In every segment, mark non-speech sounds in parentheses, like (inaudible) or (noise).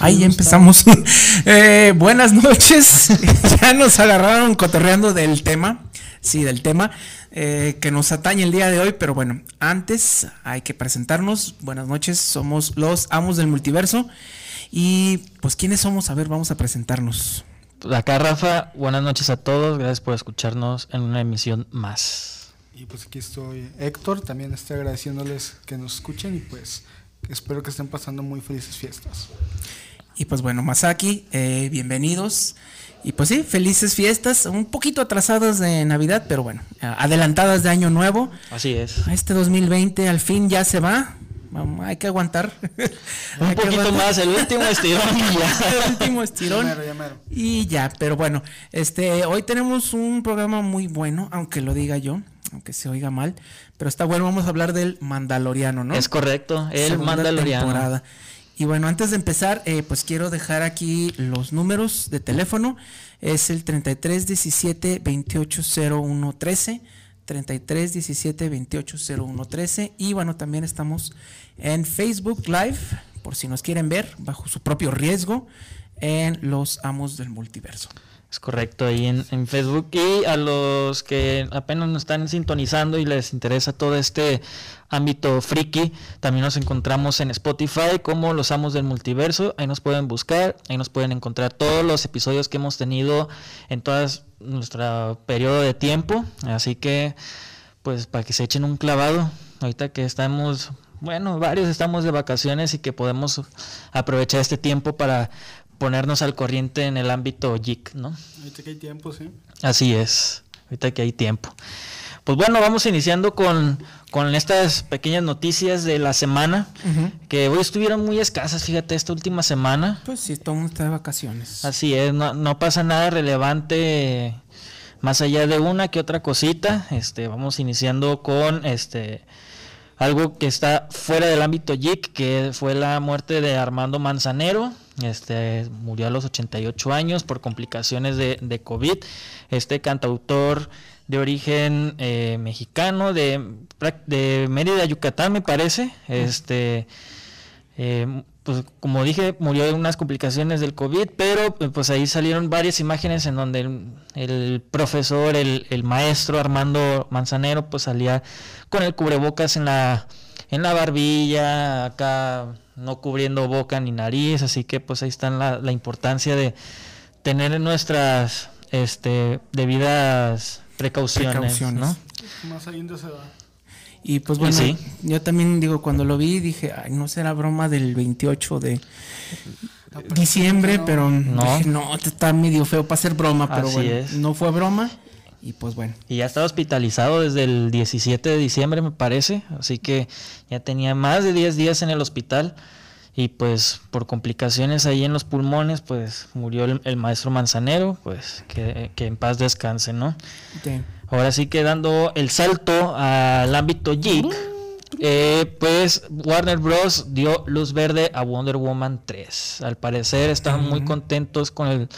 Ahí empezamos. (laughs) Eh, buenas noches. (laughs) ya nos agarraron cotorreando del tema. Sí, del tema eh, que nos atañe el día de hoy. Pero bueno, antes hay que presentarnos. Buenas noches. Somos los amos del multiverso. Y pues, ¿quiénes somos? A ver, vamos a presentarnos. Acá Rafa, buenas noches a todos. Gracias por escucharnos en una emisión más. Y pues aquí estoy Héctor, también estoy agradeciéndoles que nos escuchen y pues espero que estén pasando muy felices fiestas. Y pues bueno, Masaki, eh, bienvenidos. Y pues sí, felices fiestas, un poquito atrasadas de Navidad, pero bueno, adelantadas de Año Nuevo. Así es. Este 2020 al fin ya se va. Vamos, hay que aguantar. (laughs) un Hay poquito aguantar. más, el último estirón y ya. (laughs) El último estirón. Y ya, pero bueno, este, hoy tenemos un programa muy bueno, aunque lo diga yo, aunque se oiga mal, pero está bueno, vamos a hablar del Mandaloriano, ¿no? Es correcto, el Segunda Mandaloriano. temporada. Y bueno, antes de empezar, eh, pues quiero dejar aquí los números de teléfono. Es el 33 17 28 01 13. 33 17 28 01 13. Y bueno, también estamos en Facebook Live, por si nos quieren ver, bajo su propio riesgo, en Los Amos del Multiverso. Es correcto, ahí en, Facebook. Y a los que apenas nos están sintonizando y les interesa todo este ámbito friki, también nos encontramos en Spotify como Los Amos del Multiverso. Ahí nos pueden buscar, ahí nos pueden encontrar todos los episodios que hemos tenido en todo nuestro periodo de tiempo. Así que, pues, para que se echen un clavado, ahorita que estamos, bueno, varios estamos de vacaciones y que podemos aprovechar este tiempo para ponernos al corriente en el ámbito geek, ¿no? Ahorita que hay tiempo, sí. Así es, ahorita que hay tiempo. Pues bueno, vamos iniciando con, con estas pequeñas noticias de la semana, que hoy estuvieron muy escasas, fíjate, esta última semana. Pues sí, todo está de vacaciones. Así es, no, no pasa nada relevante más allá de una que otra cosita. Este, vamos iniciando con este algo que está fuera del ámbito geek, que fue la muerte de Armando Manzanero. Este murió a los 88 años por complicaciones de, de COVID. Este cantautor de origen eh, mexicano, de, de Mérida, Yucatán, me parece. Este. Eh, pues como dije, murió de unas complicaciones del COVID, pero pues ahí salieron varias imágenes en donde el, el profesor, el, el maestro Armando Manzanero, pues salía con el cubrebocas en la, en la barbilla, acá no cubriendo boca ni nariz, así que pues ahí está la, la importancia de tener nuestras este, debidas precauciones, Precauciones. ¿no? Más allá se va. Y pues bueno, sí. yo también digo, cuando lo vi dije, ay, no será broma del 28 de diciembre, no. pero No. dije, no, está medio feo para ser broma, pero Así bueno, es. no fue broma. Y pues bueno, Y ya estaba hospitalizado desde el 17 de diciembre, me parece. Así que ya tenía más de 10 días en el hospital. Y pues por complicaciones ahí en los pulmones, pues murió el, el maestro Manzanero. Pues que, que en paz descanse, ¿no? te- Ahora sí que dando el salto al ámbito geek, eh, pues Warner Bros. dio luz verde a Wonder Woman 3. Al parecer están muy contentos con el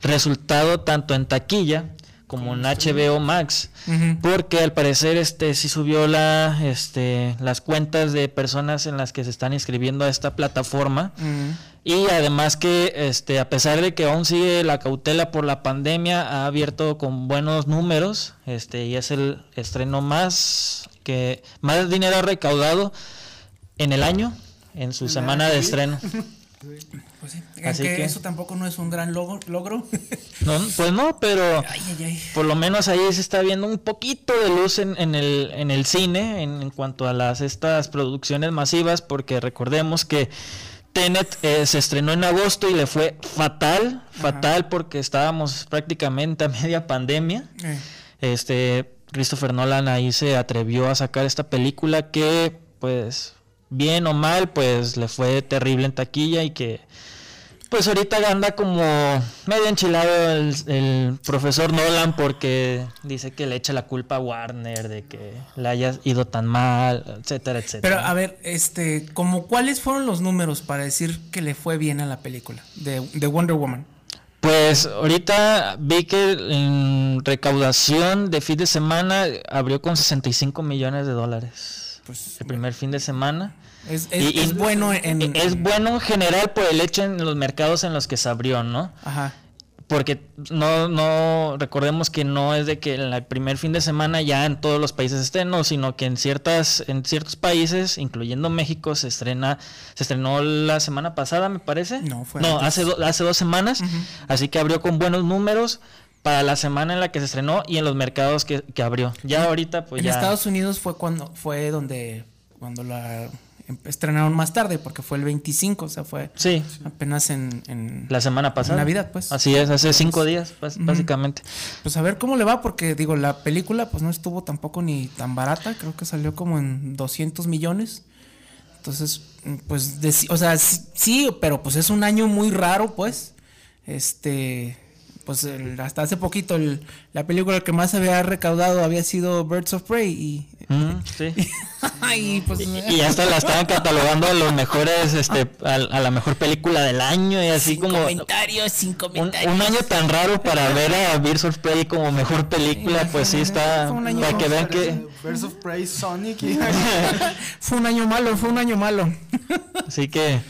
resultado tanto en taquilla como en HBO Max. Porque al parecer este sí subió la este las cuentas de personas en las que se están inscribiendo a esta plataforma. Y además que este a pesar de que aún sigue la cautela por la pandemia, ha abierto con buenos números, este y es el estreno más que más dinero ha recaudado en el año en su semana de estreno. (laughs) Pues sí, Así que que- eso tampoco no es un gran logro. logro. (laughs) No, pues no, pero ay, ay, ay. por lo menos ahí se está viendo un poquito de luz en, en el, en el cine en, en cuanto a las estas producciones masivas, porque recordemos que Tenet eh, se estrenó en agosto y le fue fatal, fatal porque estábamos prácticamente a (laughs) media pandemia. Eh, Este Christopher Nolan ahí se atrevió a sacar esta película que pues bien o mal pues le fue terrible en taquilla y que pues ahorita anda como medio enchilado el, el profesor Nolan porque dice que le echa la culpa a Warner de que le haya ido tan mal, etcétera, Pero etcétera. a ver, este, como cuáles fueron los números para decir que le fue bien a la película de, de Wonder Woman? Pues ahorita vi que en recaudación de fin de semana abrió con 65 millones de dólares. pues el primer fin de semana. Es, es- Y- es bueno en... Es bueno en general por el hecho en los mercados en los que se abrió, ¿no? Ajá. Porque no, no, recordemos que no es de que en el primer fin de semana ya en todos los países estén, no, sino que en ciertas, en ciertos países, incluyendo México, se estrena, se estrenó la semana pasada, me parece. No, fue No, hace, do- hace dos semanas, así que abrió con buenos números para la semana en la que se estrenó y en los mercados que, que abrió. Ya ahorita, pues en ya. Estados Unidos fue cuando fue donde cuando la estrenaron más tarde porque fue el 25, o sea, fue Sí, apenas en, en- la semana pasada. Navidad, pues. Así es, hace cinco días, bas- básicamente. pues a ver cómo le va porque digo, la película pues no estuvo tampoco ni tan barata, creo que salió como en 200 millones. Entonces, mm, pues o sea, sí, sí, pero pues es un año muy raro, pues. Este pues el- hasta hace poquito el- la película que más había recaudado había sido Birds of Prey y Mm, sí. (laughs) y pues Y, y hasta la estaban catalogando a los mejores, este, a, a la mejor película del año y así Sin como un, comentarios, sin comentarios. un año tan raro para (laughs) ver a Birds of Prey como mejor película, pues sí está, Fue un año para que vean que, Birds of Prey, Sonic y (laughs) Fue un año malo, fue un año malo. así que,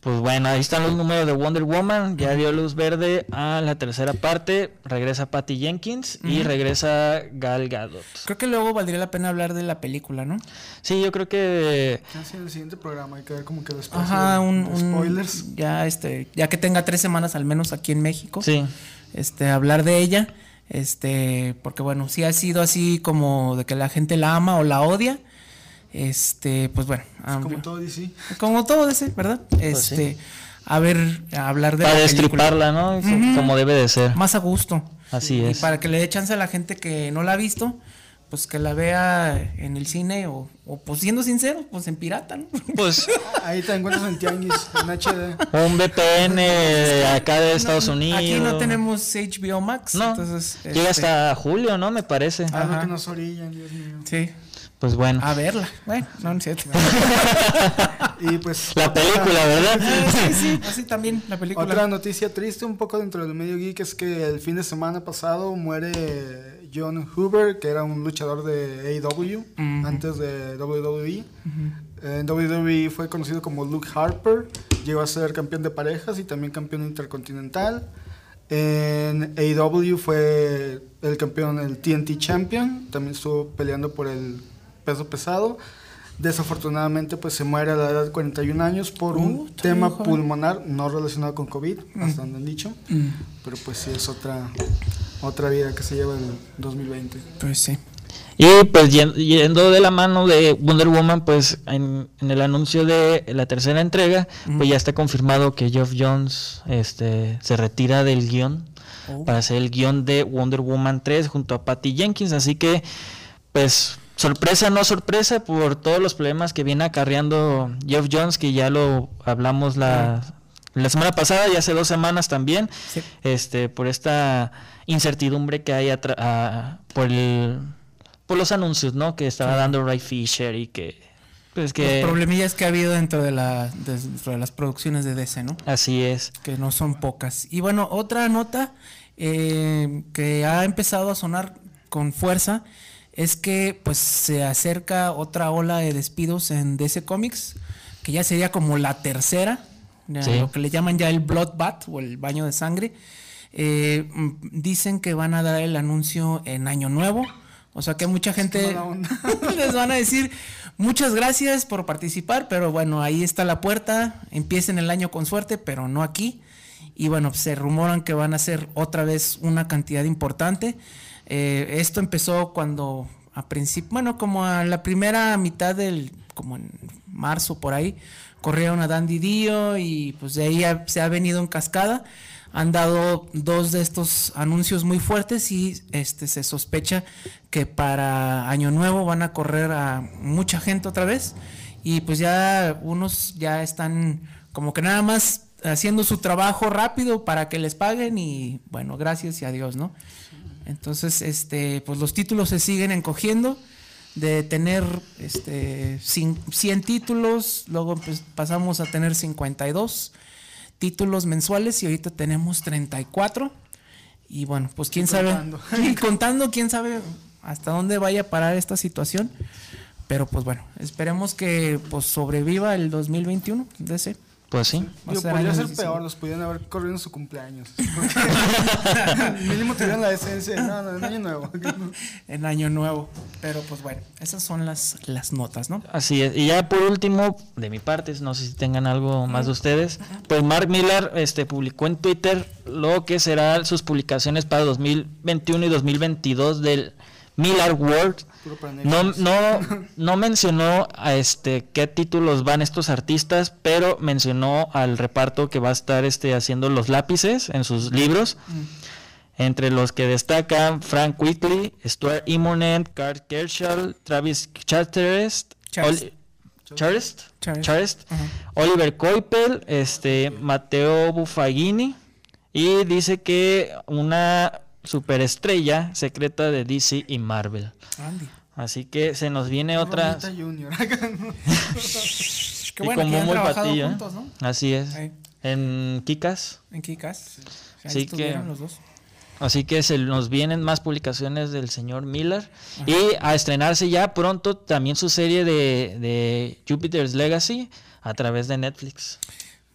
pues bueno, ahí están los números de Wonder Woman, ya dio luz verde a la tercera parte, regresa Patty Jenkins y regresa Gal Gadot. Creo que luego valdría la pena hablar de la película, ¿no? Sí, yo creo que Casi en el siguiente programa hay que ver como que después Ajá, de- un, de un- spoilers. ya este, ya que tenga tres semanas al menos aquí en México, sí. este, hablar de ella, este, porque bueno, sí ha sido así como de que la gente la ama o la odia, este, pues bueno, ah, Como todo DC. como todo ese, ¿verdad? Este, a ver, a hablar de Para la destriparla, ¿no? Como debe de ser. más a gusto. Así y es. para que le dé chance a la gente que no la ha visto, pues que la vea en el cine o, o pues siendo sincero, pues en pirata, ¿no? (laughs) Pues (laughs) Ahí te encuentras en Tianguis, en HD. un VPN (laughs) acá de Estados Unidos. Aquí no tenemos HBO Max, No, entonces llega este, hasta julio, ¿no? Me parece. Algo Ajá. que nos orillan, Dios mío. sí, Pues bueno. a verla. Bueno, no, no cierto. (laughs) Y pues. La película, ¿verdad? sí, sí, así también la película. Otra noticia triste un poco dentro del medio geek es que el fin de semana pasado muere John Hoover, que era un luchador de AEW Ujú. antes de WWE. En WWE fue conocido como Luke Harper, llegó a ser campeón de parejas y también campeón intercontinental. En AEW fue el campeón, el TNT Champion, también estuvo peleando por el peso pesado. Desafortunadamente, pues se muere a la edad de 41 años por Uh, un tema joven. pulmonar no relacionado con COVID, hasta donde han dicho. Mm, Pero pues sí, es otra, otra vida que se lleva el 2020. pues sí. Y pues yen- yendo de la mano de Wonder Woman, pues en, en el anuncio de la tercera entrega, pues ya está confirmado que Geoff Jones este, se retira del guion Oh. para hacer el guion de Wonder Woman 3 junto a Patty Jenkins. Así que, pues, sorpresa, no sorpresa, por todos los problemas que viene acarreando Geoff Jones, que ya lo hablamos la, la semana pasada y hace dos semanas también, Sí. este, por esta incertidumbre que hay atra- a- por el, por los anuncios, ¿no? Que estaba dando Ray Fisher y que, pues que, Los problemillas que ha habido dentro de, la, dentro de las producciones de DC, ¿no? así es. que no son pocas. Y bueno, otra nota eh, que ha empezado a sonar con fuerza es que pues se acerca otra ola de despidos en DC Comics, que ya sería como la tercera, ya Sí. lo que le llaman ya el Bloodbath o el baño de sangre. Eh, mm, dicen que van a dar el anuncio en Año Nuevo. O sea que mucha gente (laughs) les van a decir muchas gracias por participar, pero bueno, ahí está la puerta. Empiecen el año con suerte, pero no aquí. Y bueno, se rumoran que van a ser otra vez una cantidad importante. Eh, esto empezó cuando a principio, bueno, como a la primera mitad del, como en marzo por ahí, corrieron a Dandy Dio y pues de ahí se ha venido en cascada. Han dado dos de estos anuncios muy fuertes y este se sospecha que para Año Nuevo van a correr a mucha gente otra vez y pues ya unos ya están como que nada más haciendo su trabajo rápido para que les paguen y bueno, gracias y adiós, ¿no? Entonces, este, pues los títulos se siguen encogiendo de tener este, cin- 100 títulos, luego pues, pasamos a tener 52 títulos mensuales y ahorita tenemos 34. Y bueno, pues quién sabe, contando. (laughs) y contando, quién sabe hasta dónde vaya a parar esta situación. Pero pues bueno, esperemos que pues sobreviva el 2021 de ese. Pues sí. Digo, ser podría año ser decisivo. peor, los pudieran haber corrido en su cumpleaños. Porque (laughs) mínimo tuvieran la decencia. de, No, no, en año nuevo. (laughs) En año nuevo. Pero pues bueno, esas son las, las notas, ¿no? Así es. Y ya por último, de mi parte, no sé si tengan algo más de ustedes, pues Mark Miller este, publicó en Twitter lo que serán sus publicaciones para 2021 y 2022 del Miller World. No, no, (laughs) no mencionó a este qué títulos van estos artistas, pero mencionó al reparto que va a estar este, haciendo los lápices en sus libros. Entre los que destacan Frank Whitley, Stuart Immonen, Carl Kershaw, Travis Charest. Charest. Oliver Coipel, este, Matteo Buffagini y dice que una superestrella secreta de DC y Marvel. Andy. Así que se nos viene otra Junior. (laughs) (laughs) Qué y bueno y trabajado Patillo, ¿eh? juntos, ¿no? Así es. Ahí, En Kikas. en Kikas. Ahí Sí estuvieron que- los dos. Así que se nos vienen más publicaciones del señor Miller. Y a estrenarse ya pronto también su serie de, de Jupiter's Legacy a través de Netflix.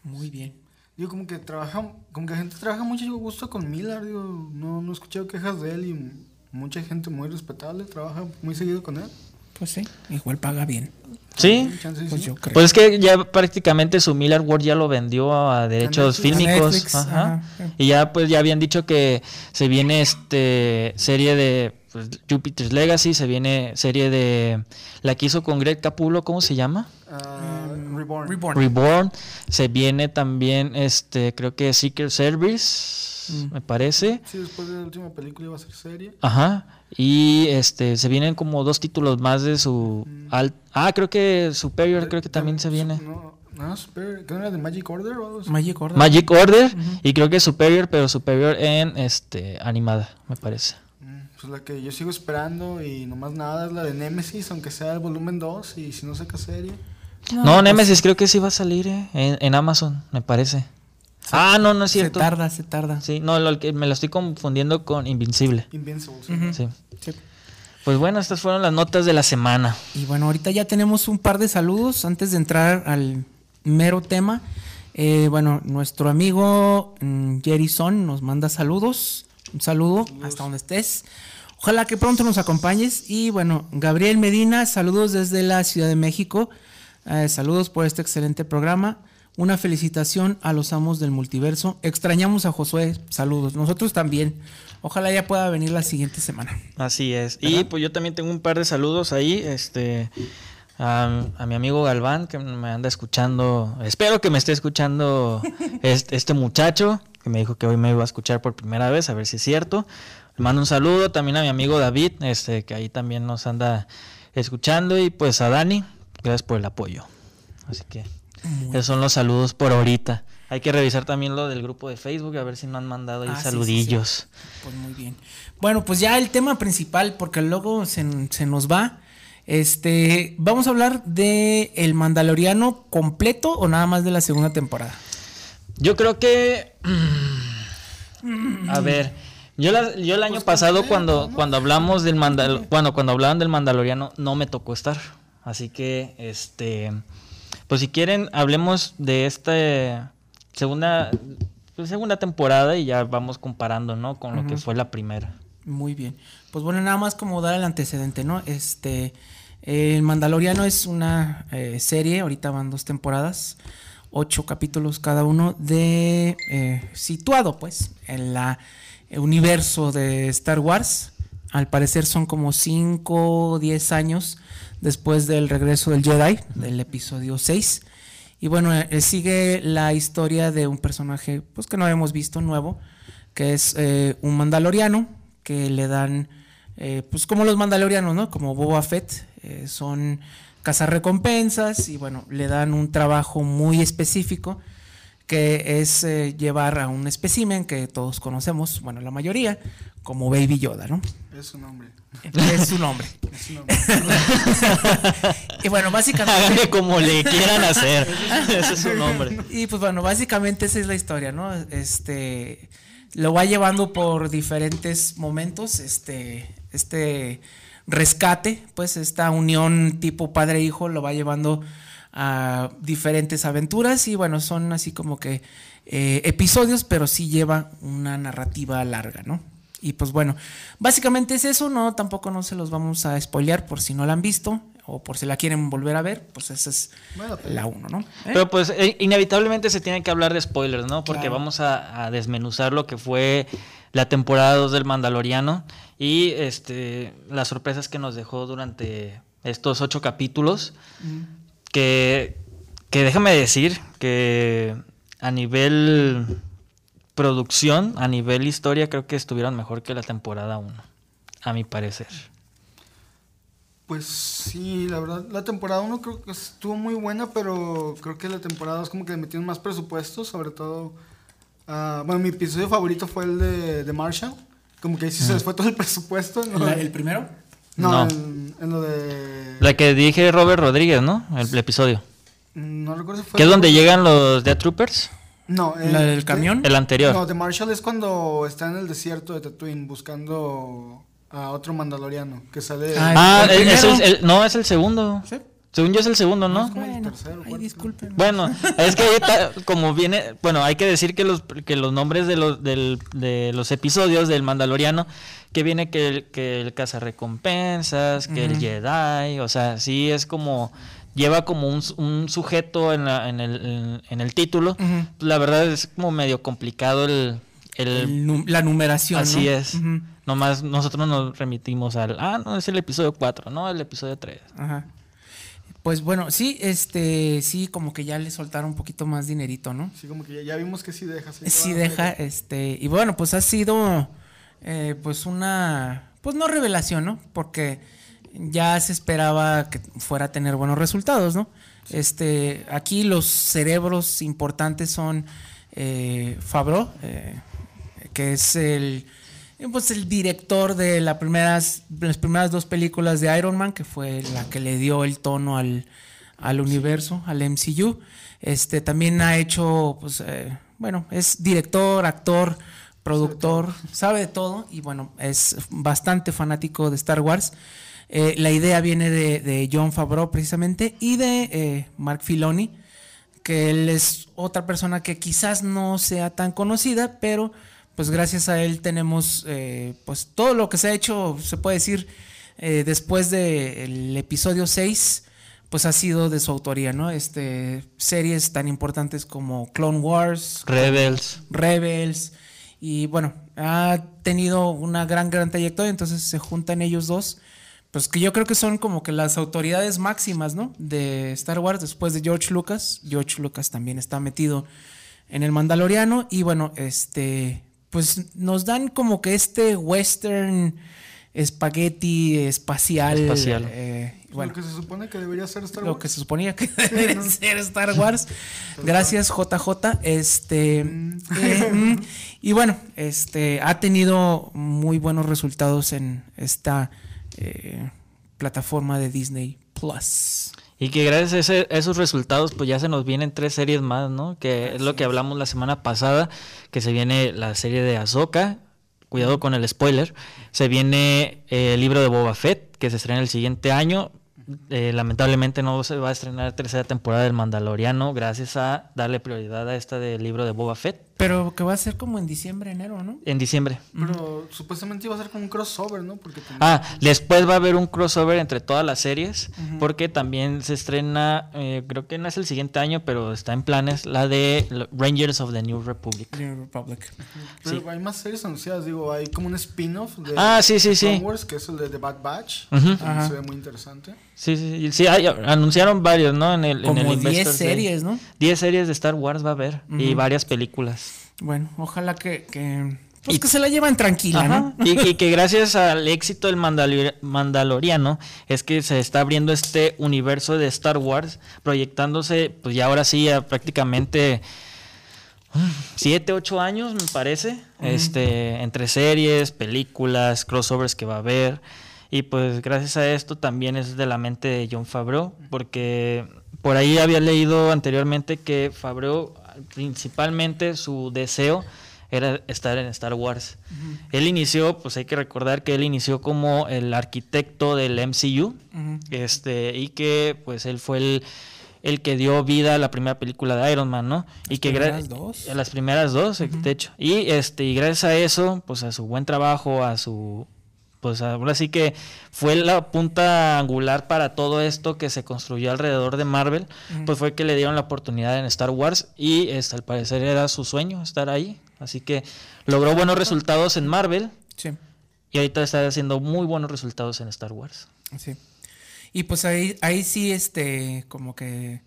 Muy bien. Digo, como que trabaja, como que la gente trabaja mucho gusto con Miller, digo, no, no he escuchado quejas de él y mucha gente muy respetable trabaja muy seguido con él. Pues sí, igual paga bien. ¿Sí? Pues sí. yo creo. Pues es que ya prácticamente su Miller World ya lo vendió a derechos fílmicos. Ajá. ajá. Y ya pues ya habían dicho que se viene este serie de pues, Jupiter's Legacy, se viene serie de la que hizo con Greg Capullo, ¿cómo se llama? Ah, Reborn. Reborn. Reborn. Se viene también este creo que Secret Service, Mm. me parece. Sí, después de la última película iba a ser serie. Ajá. Y este se vienen como dos títulos más de su al- Ah, creo que Superior creo que también se viene. No, no, Super, ¿qué era de Magic Order o algo así? Magic Order. Magic Order y creo que Superior, pero Superior en este animada, me parece. Mm, Pues la que yo sigo esperando y nomás nada es la de Nemesis, aunque sea el volumen 2 y si no saca serie. No, pues, Nemesis creo que sí va a salir eh, en, en Amazon, me parece. ah, no, no es Se cierto. tarda, se tarda. Sí, no, lo que me lo estoy confundiendo con Invincible. Invincible. Sí. Sí. Pues bueno, estas fueron las notas de la semana. Y bueno, ahorita ya tenemos un par de saludos antes de entrar al mero tema. Eh, bueno, nuestro amigo mm, Jerry Son nos manda saludos. Un saludo hasta donde estés. Ojalá que pronto nos acompañes. Y bueno, Gabriel Medina, saludos desde la Ciudad de México. Eh, saludos por este excelente programa. Una felicitación a los amos del multiverso. Extrañamos a Josué. Saludos. Nosotros también. Ojalá ya pueda venir la siguiente semana. Así es. Y pues yo también tengo un par de saludos ahí, este a, a mi amigo Galván que me anda escuchando. Espero que me esté escuchando (laughs) este, este muchacho que me dijo que hoy me iba a escuchar por primera vez, a ver si es cierto. Le mando un saludo también a mi amigo David, este que ahí también nos anda escuchando y pues a Dani, gracias por el apoyo. Así que esos son los saludos por ahorita. Hay que revisar también lo del grupo de Facebook a ver si no han mandado ahí Ah, sí, sí, sí. saludillos. Pues muy bien. Bueno, pues ya el tema principal, porque luego se, se nos va. Este, vamos a hablar de El Mandaloriano completo o nada más de la segunda temporada. Yo creo que. mm, A ver. Yo, la- yo el año pasado cuando, cuando hablamos del mandal bueno, cuando hablaban del Mandaloriano no me tocó estar. Así que este pues si quieren hablemos de esta segunda pues, segunda temporada y ya vamos comparando, ¿no? con lo que fue la primera. Muy bien. Pues bueno, nada más como dar el antecedente, ¿no? Este, El Mandaloriano es una eh, serie, ahorita van dos temporadas, ocho capítulos cada uno, de eh, situado, pues, en la el universo de Star Wars. Al parecer son como 5 o 10 años después del regreso del Jedi, del episodio 6. Y bueno, eh, sigue la historia de un personaje pues que no habíamos visto nuevo, que es eh, un mandaloriano que le dan, eh, pues como los mandalorianos, ¿no? Como Boba Fett, eh, son cazarrecompensas y bueno, le dan un trabajo muy específico que es eh, llevar a un espécimen que todos conocemos, bueno, la mayoría, como Baby Yoda, ¿no? Es su nombre. Es su nombre. Es su nombre. (laughs) y bueno, básicamente... Háganle como le quieran hacer. (laughs) Ese es su nombre. Y pues bueno, básicamente esa es la historia, ¿no? Este lo va llevando por diferentes momentos. Este, este rescate, pues esta unión tipo padre-hijo lo va llevando a diferentes aventuras y bueno, son así como que eh, episodios, pero sí lleva una narrativa larga, ¿no? Y pues bueno, básicamente es eso, no, tampoco no se los vamos a spoilear por si no la han visto o por si la quieren volver a ver, pues esa es Bueno, pues, la uno, ¿no? ¿Eh? Pero pues eh, inevitablemente se tiene que hablar de spoilers, ¿no? Porque Claro. vamos a, a desmenuzar lo que fue la temporada 2 del Mandaloriano y este las sorpresas que nos dejó durante estos ocho capítulos. Que, que déjame decir que a nivel producción, a nivel historia, creo que estuvieron mejor que la temporada 1, a mi parecer. Pues sí, la verdad, la temporada 1 creo que estuvo muy buena, pero creo que la temporada 2 como que le metieron más presupuesto, sobre todo... ah, bueno, mi episodio favorito fue el de, de Marshall, como que ahí sí se les fue todo el (laughs) presupuesto. en lo La- de- ¿El primero? no, No. En, en lo de... La que dije Robert Rodríguez, ¿no? El, episodio. No recuerdo si fue... Que es donde llegan los Death Troopers. No, ¿La el- del camión? El anterior. No, de Marshall es cuando está en el desierto de Tatooine buscando a otro mandaloriano que sale... Ah, Ah, ¿El el- es el- el- no, es el segundo. Sí. Según yo es el segundo, ¿no? como el Bueno, tercero, ay. Bueno, (laughs) es que ahorita, como viene, bueno, hay que decir que los, que los nombres de los, del- de los episodios del Mandaloriano, que viene que el, que el cazarrecompensas, que el. Jedi, o sea, sí es como, lleva como un, su- un sujeto en, la- en, el, en, el título. Ujú. La verdad es como medio complicado el... el- la numeración. así ¿no? es. Nomás nosotros nos remitimos al, ah, no, es el episodio 4, no, el episodio 3. Ajá. Pues bueno, sí, este, sí, como que ya le soltaron un poquito más dinerito, ¿no? Sí, como que ya, ya vimos que sí deja. Sí deja, este, y bueno, pues ha sido, eh, pues una, pues no revelación, ¿no? Porque ya se esperaba que fuera a tener buenos resultados, ¿no? Este, aquí los cerebros importantes son eh, Favreau, eh, que es el, pues el director de la primeras, las primeras dos películas de Iron Man, que fue la que le dio el tono al, al universo, al MCU. Este también ha hecho, pues, eh, bueno, es director, actor, productor, sabe de todo y bueno, es bastante fanático de Star Wars. Eh, la idea viene de, de John Favreau precisamente y de eh, Mark Filoni, que él es otra persona que quizás no sea tan conocida, pero pues gracias a él tenemos eh, pues todo lo que se ha hecho, se puede decir, después del episodio 6, pues ha sido de su autoría, ¿no? Este, series tan importantes como Clone Wars, Rebels. Rebels, y bueno, ha tenido una gran, gran trayectoria, entonces se juntan ellos dos, pues que yo creo que son como que las autoridades máximas, ¿no? De Star Wars después de George Lucas. George Lucas también está metido en el Mandaloriano y bueno, este, pues nos dan como que este western espagueti espacial. Espacial. eh, bueno, Lo que se supone que debería ser Star lo Wars. que se suponía que (laughs) debe ser Star Wars. (laughs) Gracias JJ. Este eh, mm, y bueno, este ha tenido muy buenos resultados en esta eh, plataforma de Disney Plus. Y que gracias a, ese- a esos resultados, pues ya se nos vienen tres series más, ¿no? Que es lo que hablamos la semana pasada, que se viene la serie de Ahsoka, cuidado con el spoiler, se viene eh, el libro de Boba Fett, que se estrena el siguiente año. Eh, lamentablemente no se va a estrenar tercera temporada del Mandaloriano, gracias a darle prioridad a esta del libro de Boba Fett Pero que va a ser como en diciembre, enero, ¿no? en diciembre. Pero supuestamente iba a ser como un crossover, ¿no? Porque también- Ah, después va a haber un crossover entre todas las series, porque también se estrena, eh, creo que no es el siguiente año, pero está en planes, la de Rangers of the New Republic. New Republic. pero sí. hay más series anunciadas, digo, hay como un spin-off de Ah, sí, sí, Clone sí. Wars, que es el de The Bad Batch. Se ve muy interesante. Sí, sí, sí, sí, hay- anunciaron varios, ¿no? En el, en el Como Investors 10 Day. series, ¿no? 10 series de Star Wars va a haber y varias películas. Bueno, ojalá que, que, pues Y- que se la llevan tranquila, Ajá, ¿no? Y, y que gracias al éxito del Mandalor- Mandaloriano es que se está abriendo este universo de Star Wars, proyectándose, pues ya ahora sí, a prácticamente (sighs) 7, 8 años, me parece, este, entre series, películas, crossovers que va a haber. Y pues gracias a esto también es de la mente de John Favreau, porque por ahí había leído anteriormente que Favreau principalmente su deseo era estar en Star Wars. Él inició, pues hay que recordar que él inició como el arquitecto del MCU, este, y que pues él fue el, el que dio vida a la primera película de Iron Man, ¿no? y que primeras dos. A las primeras dos, de hecho. Y este, y gracias a eso, pues a su buen trabajo, a su pues ahora sí que fue la punta angular para todo esto que se construyó alrededor de Marvel, pues fue que le dieron la oportunidad en Star Wars y este, al parecer era su sueño estar ahí, así que logró buenos resultados en Marvel Sí. y ahorita está haciendo muy buenos resultados en Star Wars. Sí. Y pues ahí, ahí sí, este, como que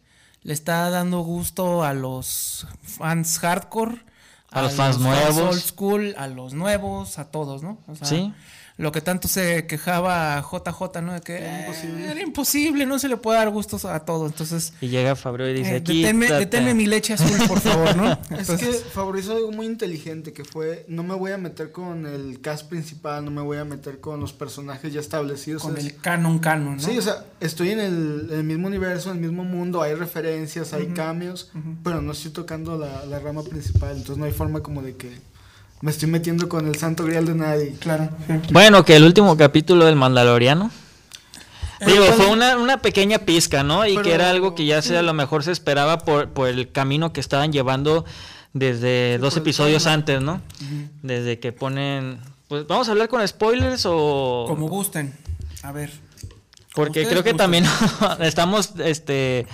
le está dando gusto a los fans hardcore, A los fans nuevos. old school, a los nuevos, a todos, ¿no? O sea, Sí. Lo que tanto se quejaba JJ, ¿no? De que Era eh, imposible. era imposible, no se le puede dar gustos a todo. Entonces, Y llega Fabio y dice, eh, deténme, "Quítate". deténme mi leche azul, por favor, ¿no? (laughs) Es que Entonces, favorizó algo muy inteligente que fue no me voy a meter con el cast principal, no me voy a meter con los personajes ya establecidos. con el canon canon, ¿no? Sí, o sea, estoy en el, en el mismo universo, en el mismo mundo, hay referencias, hay cambios, pero no estoy tocando la, la rama principal, entonces no hay forma como de que me estoy metiendo con el santo grial de nadie. Claro. sí. Bueno, que el último capítulo del Mandaloriano. Digo, Pero- fue una, una pequeña pizca, ¿no? Y que era algo que ya se, a lo mejor se esperaba por, por el camino que estaban llevando desde dos episodios antes, ¿no? Desde que ponen... Pues vamos a hablar con spoilers o... Como gusten. A ver. Porque creo que gusten. también (laughs) estamos este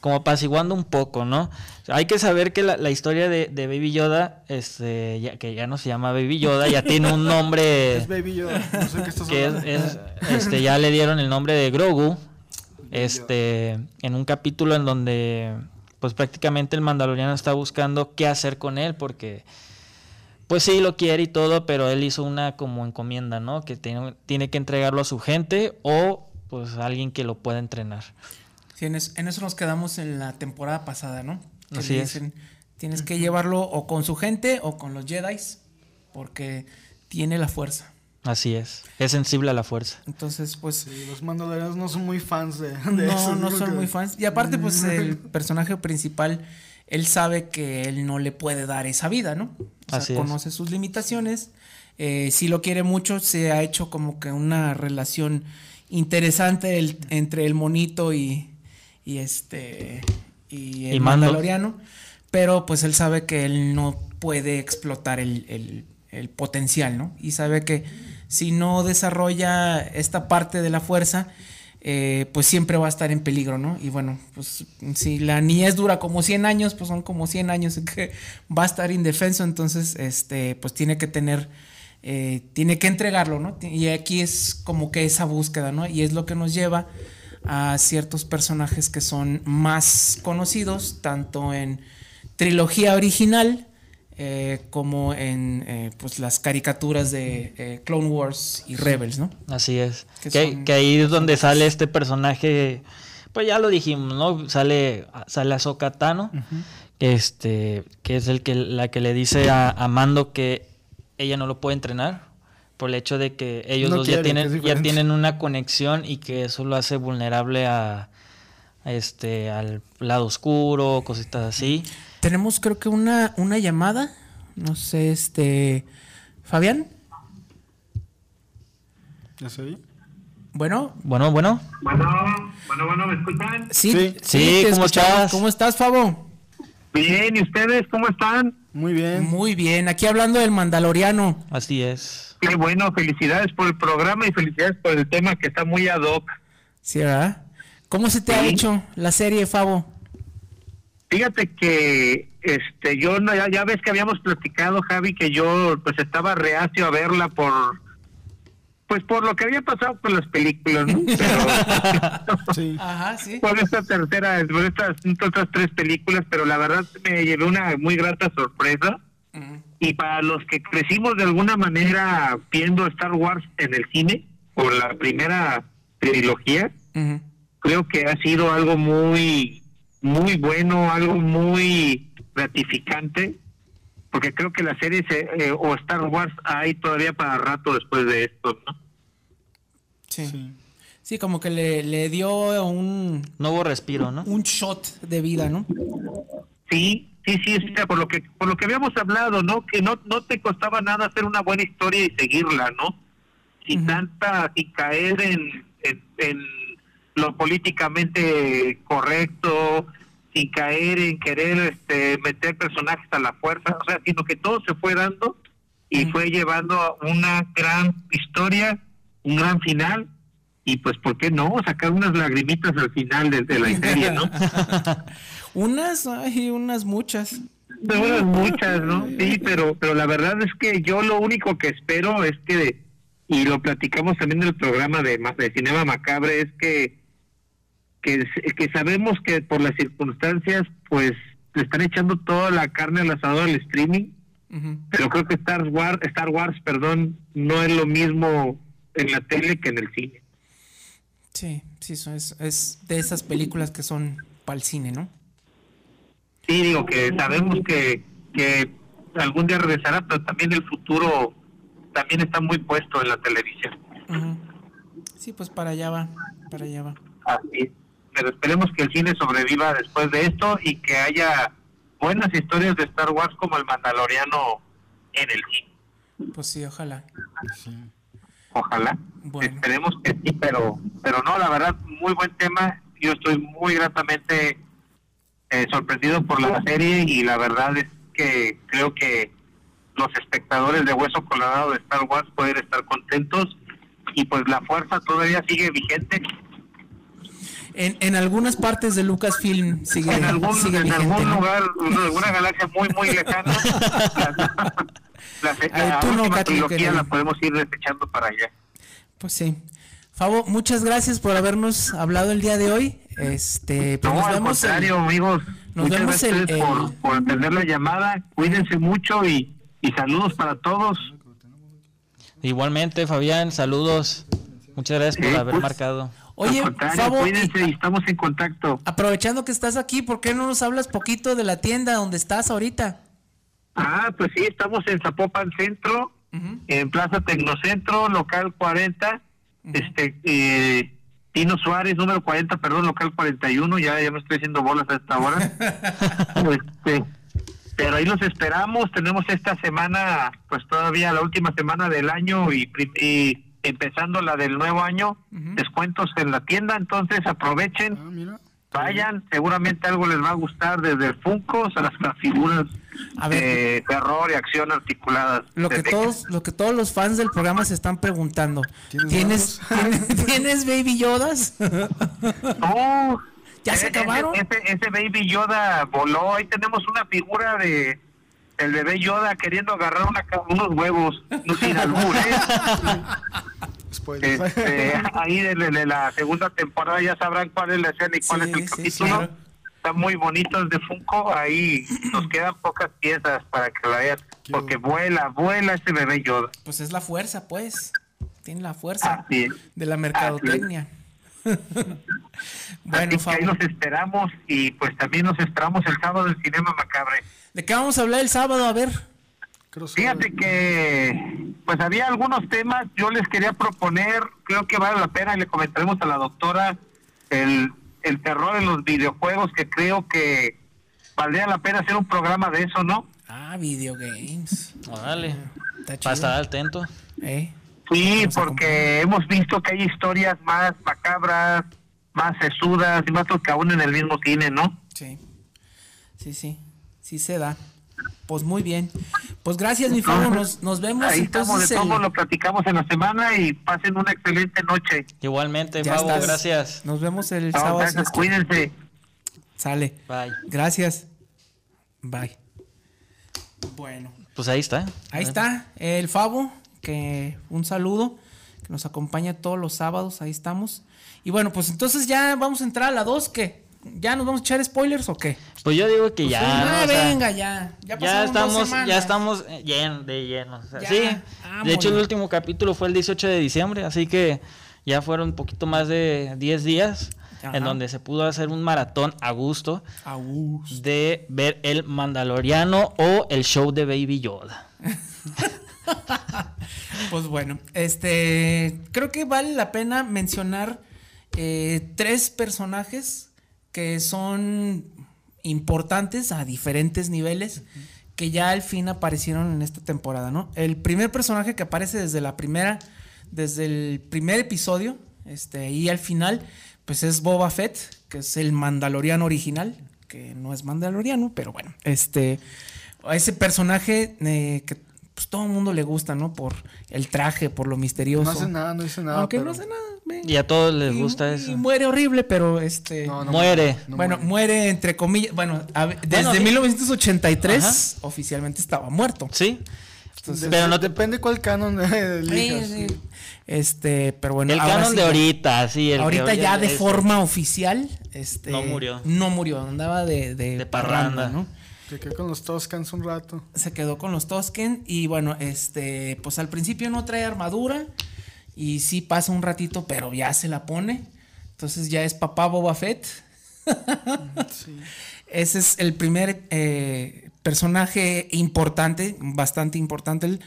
como apaciguando un poco, ¿no? Hay que saber que la, la historia de, de Baby Yoda, este, ya, que ya no se llama Baby Yoda, ya tiene un nombre (laughs) Es Baby Yoda, no sé qué estás que es, hablando. es- este, ya le dieron el nombre de Grogu, este, en un capítulo en donde, pues prácticamente el Mandaloriano está buscando qué hacer con él, porque, pues sí lo quiere y todo, pero él hizo una como encomienda, ¿no? Que tiene, tiene que entregarlo a su gente o, pues, a alguien que lo pueda entrenar. Sí, en, es- en eso nos quedamos en la temporada pasada, ¿no? Que Así le es. dicen, tienes que llevarlo o con su gente o con los Jedi, porque tiene la fuerza. Así es, es sensible a la fuerza. Entonces, pues, Sí, los mandalorianos no son muy fans de, de no, eso. no digo son que- muy fans. Y aparte, pues, (laughs) el personaje principal, él sabe que él no le puede dar esa vida, ¿no? O sea, Así es. conoce sus limitaciones. Eh, si lo quiere mucho, se ha hecho como que una relación interesante el- entre el monito y, y este y el Y Mando. mandaloriano. Pero pues él sabe que él no puede explotar el, el- el potencial, ¿no? Y sabe que si no desarrolla esta parte de la fuerza, eh, pues siempre va a estar en peligro, ¿no? Y bueno, pues si la niñez dura como 100 años, pues son como 100 años en que va a estar indefenso, entonces, este, pues tiene que tener, eh, tiene que entregarlo, ¿no? Y aquí es como que esa búsqueda, ¿no? Y es lo que nos lleva a ciertos personajes que son más conocidos, tanto en trilogía original, eh, como en eh, pues las caricaturas de eh, Clone Wars y Rebels, ¿no? Así es. Que Que, son- que ahí es donde sale este personaje, pues ya lo dijimos, ¿no? Sale, sale Ahsoka Tano, este, que es el que la que le dice a, a Mando que ella no lo puede entrenar por el hecho de que ellos No dos ya tienen, ya tienen una conexión y que eso lo hace vulnerable a, a este al lado oscuro, cositas así. Tenemos creo que una, una llamada, no sé, este, Fabián, ¿Ya se oye? bueno, Bueno, bueno. Bueno, bueno, bueno, ¿me escuchan? sí, Sí. Sí, ¿cómo escuchamos. estás? ¿Cómo estás, Fabo? Bien, ¿y ustedes cómo están? Muy bien. Muy bien, aquí hablando del Mandaloriano. Así es. Qué bueno, felicidades por el programa y felicidades por el tema que está muy ad hoc. Sí, ¿verdad? ¿Cómo se te ha hecho la serie, Fabo? Fíjate que este yo no- ya, ya ves que habíamos platicado, Javi, que yo pues estaba reacio a verla por pues por lo que había pasado con las películas, ¿no? Pero (laughs) Sí. Ajá, sí. por esta tercera, por estas otras tres películas, pero la verdad me llevé una muy grata sorpresa. Y para los que crecimos de alguna manera viendo Star Wars en el cine, por la primera trilogía, creo que ha sido algo muy, muy bueno, algo muy gratificante, porque creo que la serie se, eh, o Star Wars hay todavía para rato después de esto, ¿no? Sí. sí. Sí. como que le, le dio un, Nuevo respiro, ¿no? un shot de vida, ¿no? Sí, Sí, sí, sí, por lo que por lo que habíamos hablado, ¿no? Que no no te costaba nada hacer una buena historia y seguirla, ¿no? Sin tanta, sin caer en, en, lo políticamente correcto, sin caer en querer este, meter personajes a la fuerza, o sea, sino que todo se fue dando y fue llevando a una gran historia, un gran final y pues, ¿por qué no? Sacar unas lagrimitas al final de, la historia, ¿no? (laughs) unas, hay unas muchas. Unas muchas, ¿no? Sí, pero, pero la verdad es que yo lo único que espero es que, y lo platicamos también en el programa de, de Cinema Macabre, es que, que, que sabemos que por las circunstancias, pues, le están echando toda la carne al asador al streaming, pero creo que Star Wars, Star Wars, perdón, no es lo mismo en la tele que en el cine. Sí, sí, es, es de esas películas que son para el cine, ¿no? Sí, digo que sabemos que, que algún día regresará, pero también el futuro también está muy puesto en la televisión. Sí, pues para allá va, para allá va. Así pero esperemos que el cine sobreviva después de esto y que haya buenas historias de Star Wars como el Mandaloriano en el cine. Pues sí, ojalá. Sí ojalá. Esperemos que sí, pero, pero no, la verdad, muy buen tema. Yo estoy muy gratamente eh, sorprendido por la serie y la verdad es que creo que los espectadores de Hueso Colorado de Star Wars pueden estar contentos y pues la fuerza todavía sigue vigente. En, en algunas partes de Lucasfilm sigue, en algún, sigue en algún lugar, en alguna galaxia muy, muy lejana. la, (laughs) tú última no, trilogía la podemos ir desechando para allá. Pues sí. Fabo, muchas gracias por habernos hablado el día de hoy. Este, pues no, al contrario, amigos. Nos muchas vemos gracias el, Por, por atender la llamada. Cuídense mucho y, y saludos para todos. Igualmente, Fabián, saludos. Muchas gracias por haber pues, marcado. Oye, Fabo, cuídense y estamos en contacto. Aprovechando que estás aquí, ¿por qué no nos hablas poquito de la tienda donde estás ahorita? Ah, pues sí, estamos en Zapopan Centro, en Plaza Tecnocentro, local 40, este, eh, Tino Suárez, número 40, perdón, local 41, ya, ya me estoy haciendo bolas a esta hora. (laughs) este, pero ahí los esperamos, tenemos esta semana, pues todavía la última semana del año y, empezando la del nuevo año, descuentos en la tienda, entonces aprovechen. Ah, Vayan, seguramente algo les va a gustar desde el Funko hasta las (laughs) figuras de terror y acción articuladas. Lo que todos, lo que todos los fans del programa se están preguntando. ¿Tienes, ¿tienes, (laughs) Baby Yodas? no. ¿Ya se acabaron? Ese, Baby Yoda voló. Ahí tenemos una figura de el bebé Yoda queriendo agarrar unos huevos. No sin albur, ¿eh? (laughs) Este, ahí de, la segunda temporada ya sabrán cuál es la escena y cuál es el capítulo. Están muy bonitos de Funko. Ahí nos quedan pocas piezas para que la vean. Porque vuela, vuela ese bebé Yoda. Pues es la fuerza, pues. Tiene la fuerza de la mercadotecnia. (laughs) bueno, Así ahí nos esperamos y pues también nos esperamos el sábado en Cinema Macabre. ¿De qué vamos a hablar el sábado? A ver. Fíjate que pues había algunos temas, yo les quería proponer, creo que vale la pena y le comentaremos a la doctora el, el terror en los videojuegos, que creo que valdría la pena hacer un programa de eso, ¿no? Ah, videogames. Vale. Para estar atento. ¿Eh? Sí, porque hemos visto que hay historias más macabras, más sesudas y más que aún en el mismo cine, ¿no? Sí. Sí, sí. Sí se da. Pues muy bien. Pues gracias, mi Fabo. Nos, nos vemos. Ahí entonces estamos, lo platicamos en la semana y pasen una excelente noche. Igualmente, Fabo, gracias. Nos vemos el sábado. Gracias, cuídense. Sale. Bye. Gracias. Bye. Bueno. Pues ahí está. Ahí está el Fabo, que un saludo, que nos acompaña todos los sábados, ahí estamos. Y bueno, pues entonces ya vamos a entrar a la 2, que ¿Ya nos vamos a echar spoilers o qué? Pues yo digo que pues ya. Ah, venga, ya. Ya, estamos, ya estamos llenos de llenos. sí. De hecho, el último capítulo fue el 18 de diciembre, así que ya fueron un poquito más de 10 días en donde se pudo hacer un maratón a gusto, a gusto. de ver el Mandaloriano o el show de Baby Yoda. (laughs) (laughs) pues bueno, este creo que vale la pena mencionar eh, tres personajes que son importantes a diferentes niveles que ya al fin aparecieron en esta temporada, ¿no? El primer personaje que aparece desde la primera, desde el primer episodio, este, y al final, pues es Boba Fett, que es el mandaloriano original, que no es mandaloriano, pero bueno, este, ese personaje eh, que pues todo el mundo le gusta, ¿no? Por el traje, por lo misterioso. No hace nada, no dice nada. Aunque pero- no hace nada. Y a todos les Y- gusta y eso. muere horrible, pero este. No, no Muere. no bueno, muere entre comillas. Bueno, a desde Bueno, sí. 1983 Ajá. oficialmente estaba muerto. Sí. Entonces, pero no te- Depende cuál canon (laughs) elijas. Sí, sí. Este, pero bueno. el ahora canon sí de ahorita, sí. el ahorita ya de forma oficial, este. No murió. No murió, andaba de, de, De parranda. ¿no? Que quede con los Toscans un rato. se quedó con los Tosken y bueno, este, pues al principio no trae armadura y sí pasa un ratito, pero ya se la pone. Entonces ya es papá Boba Fett. (laughs) Sí. Ese es el primer eh, personaje importante, bastante importante. El,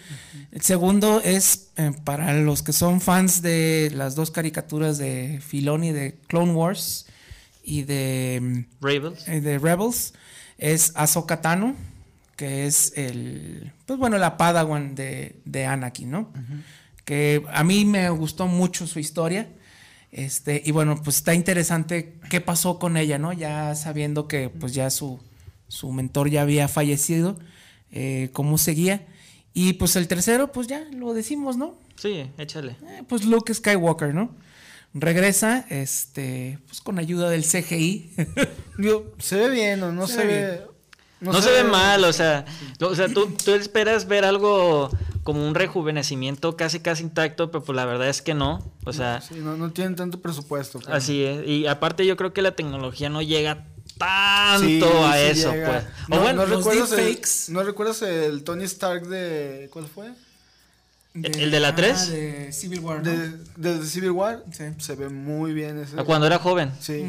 el segundo es eh, para los que son fans de las dos caricaturas de Filoni de Clone Wars y de mm, Rebels. eh, de Rebels es Ahsoka Tano, que es el, pues bueno, la Padawan de, de Anakin, ¿no? Que a mí me gustó mucho su historia. Este, y bueno, pues está interesante qué pasó con ella, ¿no? Ya sabiendo que pues ya su, su mentor ya había fallecido, eh, cómo seguía. Y pues el tercero, pues ya lo decimos, ¿no? Sí, échale. Eh, pues Luke Skywalker, ¿no? Regresa, este, pues con ayuda del CGI. (laughs) Se ve bien o no Se se, ve ve. No, se ve mal, o sea, o sea tú, tú esperas ver algo como un rejuvenecimiento casi casi intacto, pero pues la verdad es que no. O sea, Sí, no, no tienen tanto presupuesto. pero- así es. Y aparte yo creo que la tecnología no llega tanto Sí, a sí eso, llega. pues. O No, bueno, no los recuerdas el, deepfakes. ¿No recuerdas el Tony Stark de. ¿Cuál fue? ¿El de la tres? Ah, de Civil War, ¿no? De, de Civil War. Sí. Se ve muy bien ese. cuando era joven. Sí.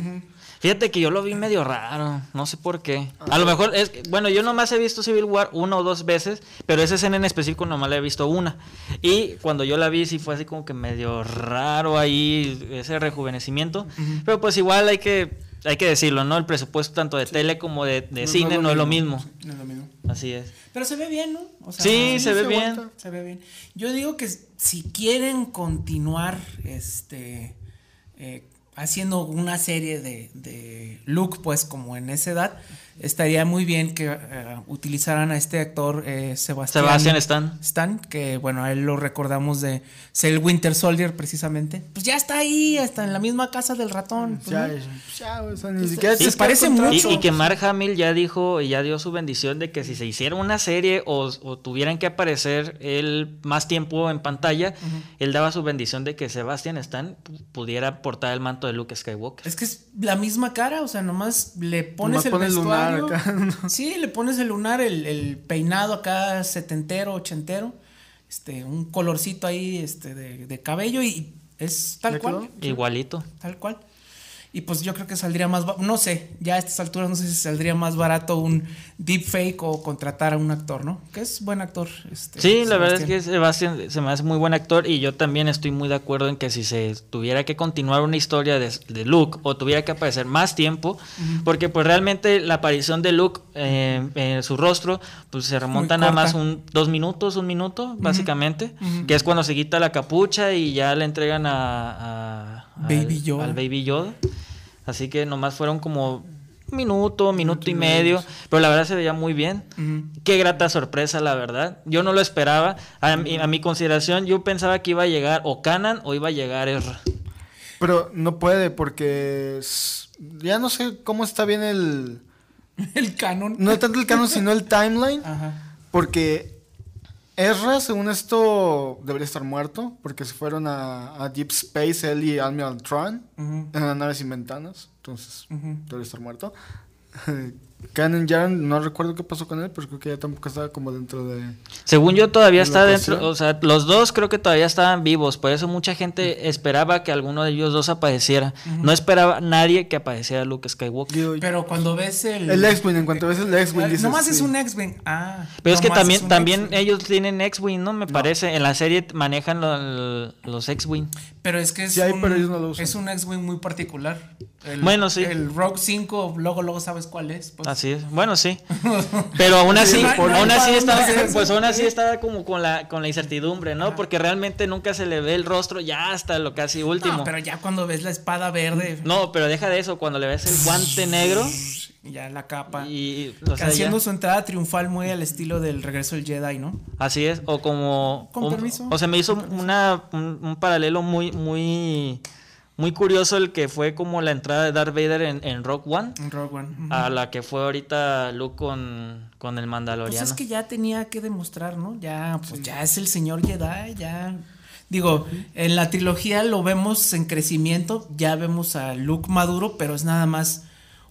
Fíjate que yo lo vi medio raro, no sé por qué. Ah. A lo mejor es, bueno, yo nomás he visto Civil War una o dos veces, pero esa escena en específico nomás la he visto una. Y cuando yo la vi sí fue así como que medio raro ahí ese rejuvenecimiento, pero pues igual hay que hay que decirlo, ¿no? El presupuesto tanto de tele como de, de No, cine no no, es lo mismo. No es lo mismo. Así es. Pero se ve bien, ¿no? O sea, Sí, se ve se bien. Se ve bien. Yo digo que si quieren continuar este eh, haciendo una serie de, de Luke, pues como en esa edad, estaría muy bien que eh, utilizaran a este actor eh, Sebastián, Stan. Stan, que bueno, a él lo recordamos de ser el Winter Soldier precisamente. Pues ya está ahí, hasta en la misma casa del ratón. pues, Ya, ¿no? ya, o sea, ni siquiera se parece Y, mucho. y que Mark Hamill ya dijo y ya dio su bendición de que si se hiciera una serie o, o tuvieran que aparecer él más tiempo en pantalla, él daba su bendición de que Sebastian Stan pu- pudiera portar el manto de Luke Skywalker. Es que es la misma cara, o sea, nomás le pones Nomás el pones lunar vestuario. acá, (laughs) ¿no? Sí, le pones el lunar, el, el peinado acá setentero, ochentero, este, un colorcito ahí este, de, de cabello y es tal ¿Le cual. quedó? Igualito. Tal cual. Y pues yo creo que saldría más, no sé, ya a estas alturas no sé si saldría más barato un deepfake o contratar a un actor, ¿no? Que es buen actor. Este, Sí, la verdad es que Sebastián. Se me hace muy buen actor y yo también estoy muy de acuerdo en que si se tuviera que continuar una historia de, de Luke o tuviera que aparecer más tiempo, porque pues realmente la aparición de Luke eh, en su rostro pues se remonta nada más un dos minutos, un minuto básicamente, que es cuando se quita la capucha y ya le entregan a, a- Baby al, Yoda. al Baby Yoda. Así que nomás fueron como un minuto, minuto y medio, pero la verdad se veía muy bien. Qué grata sorpresa, la verdad. Yo no lo esperaba. A mi, a mi consideración, yo pensaba que iba a llegar o Canan o iba a llegar Ezra. Pero no puede porque es- ya no sé cómo está bien el... (laughs) el canon. No tanto el canon, sino el timeline. Ajá. Porque Ezra, según esto, debería estar muerto. Porque se fueron a, a Deep Space, él y Admiral Tron, en las naves sin ventanas. Entonces, debería estar muerto. Canon Jarn, no recuerdo qué pasó con él, pero creo que ya tampoco estaba como dentro de... Según yo, todavía ¿En la está dentro. O sea, los dos creo que todavía estaban vivos. Por eso mucha gente esperaba que alguno de ellos dos apareciera. No esperaba nadie que apareciera Luke Skywalker. Digo, Pero cuando ves el. el X-Wing, en cuanto ves el X-Wing, dices... Nomás es sí. un X-Wing. Ah. Pero es que también, también ellos tienen X-Wing, ¿no? Me parece. En la serie manejan lo- los X-Wing. Pero es que es, Sí hay, un, pero ellos no lo usan. es un X-Wing muy particular. El- Bueno, sí. El Rogue 5, luego, luego sabes cuál es. pues. Así es. Bueno, sí. (laughs) Pero aún así, no no aún así hacer (laughs) pues aún así estaba como con la, con la incertidumbre, ¿no? Porque realmente nunca se le ve el rostro ya hasta lo casi último. No, pero ya cuando ves la espada verde, No, pero deja de eso, cuando le ves el guante negro ya la capa. y, o sea, haciendo ya- su entrada triunfal muy al estilo del regreso del Jedi, ¿no? así es, o como, Con un- permiso. o sea, me hizo una, un, un paralelo muy, muy, muy curioso el que fue como la entrada de Darth Vader en, en Rock One En Rogue One. A la que fue ahorita Luke con, con el Pues Mandaloriano. es que ya tenía que demostrar, ¿no? Ya, pues ya es el señor Jedi, ya. Digo, en la trilogía lo vemos en crecimiento, ya vemos a Luke maduro, pero es nada más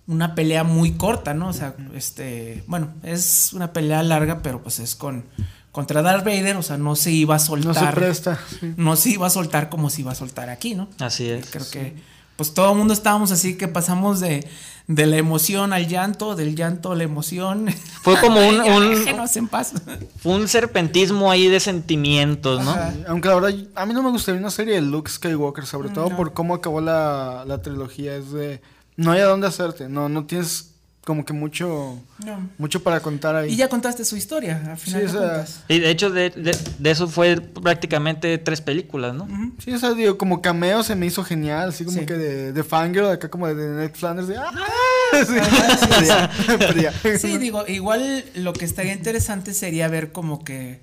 una pelea muy corta, ¿no? O sea, este, bueno, es una pelea larga, pero pues es con contra Darth Vader, o sea, no se iba a No soltar. se presta. sí. no se iba a soltar como se iba a soltar aquí, ¿no? Así es. Creo que pues todo el mundo estábamos así que pasamos de, de la emoción al llanto, del llanto a la emoción. Fue como un- (laughs) un- en paz. Fue un serpentismo ahí de sentimientos, ¿no? Sí, Aunque la verdad, a mí no me gustaría una serie de Luke Skywalker, sobre todo por cómo acabó la, la trilogía. Es de. No hay a dónde hacerte. No, no tienes como que mucho. No. Mucho para contar ahí. Y ya contaste su historia, al final Sí, de o sea. Y de hecho, de, de- de eso fue prácticamente tres películas, ¿no? Sí, o sea, digo, como cameo se me hizo genial, así como Sí. que de, de fangirl, acá como de Ned Flanders, de ¡ah! (laughs) Sí, Ajá, (laughs) sí, digo, igual lo que estaría interesante sería ver como que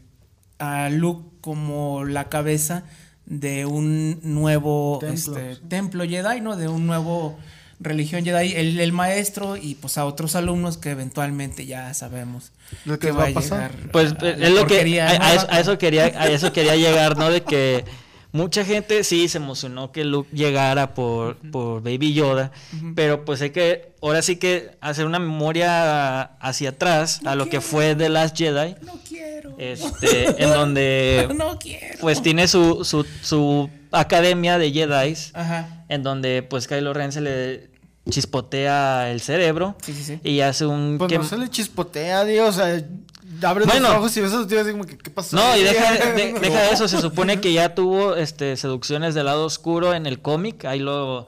a Luke como la cabeza de un nuevo Templo. este, templo Jedi, ¿no? De un nuevo religión Jedi, el, el maestro y pues a otros alumnos que eventualmente ya sabemos Lo que que va a pasar. Pues a- a la es lo que porquería a, a nueva. eso, a eso quería a eso quería llegar, ¿no? De que mucha gente sí se emocionó que Luke llegara por, por Baby Yoda, pero pues hay que ahora sí que hacer una memoria hacia atrás a lo que fue The Last Jedi, No quiero. este, en donde (laughs) no quiero. pues tiene su, su, su academia de Jedi's, Ajá. en donde pues Kylo Ren se le chispotea el cerebro Sí, sí, sí. y hace un Pues que- no se le chispotea, Dios, o sea, abres Bueno. los ojos y ves a los tíos así como que, ¿qué pasó? No, y deja, de- (laughs) deja eso, se supone que ya tuvo este seducciones del lado oscuro en el cómic, ahí lo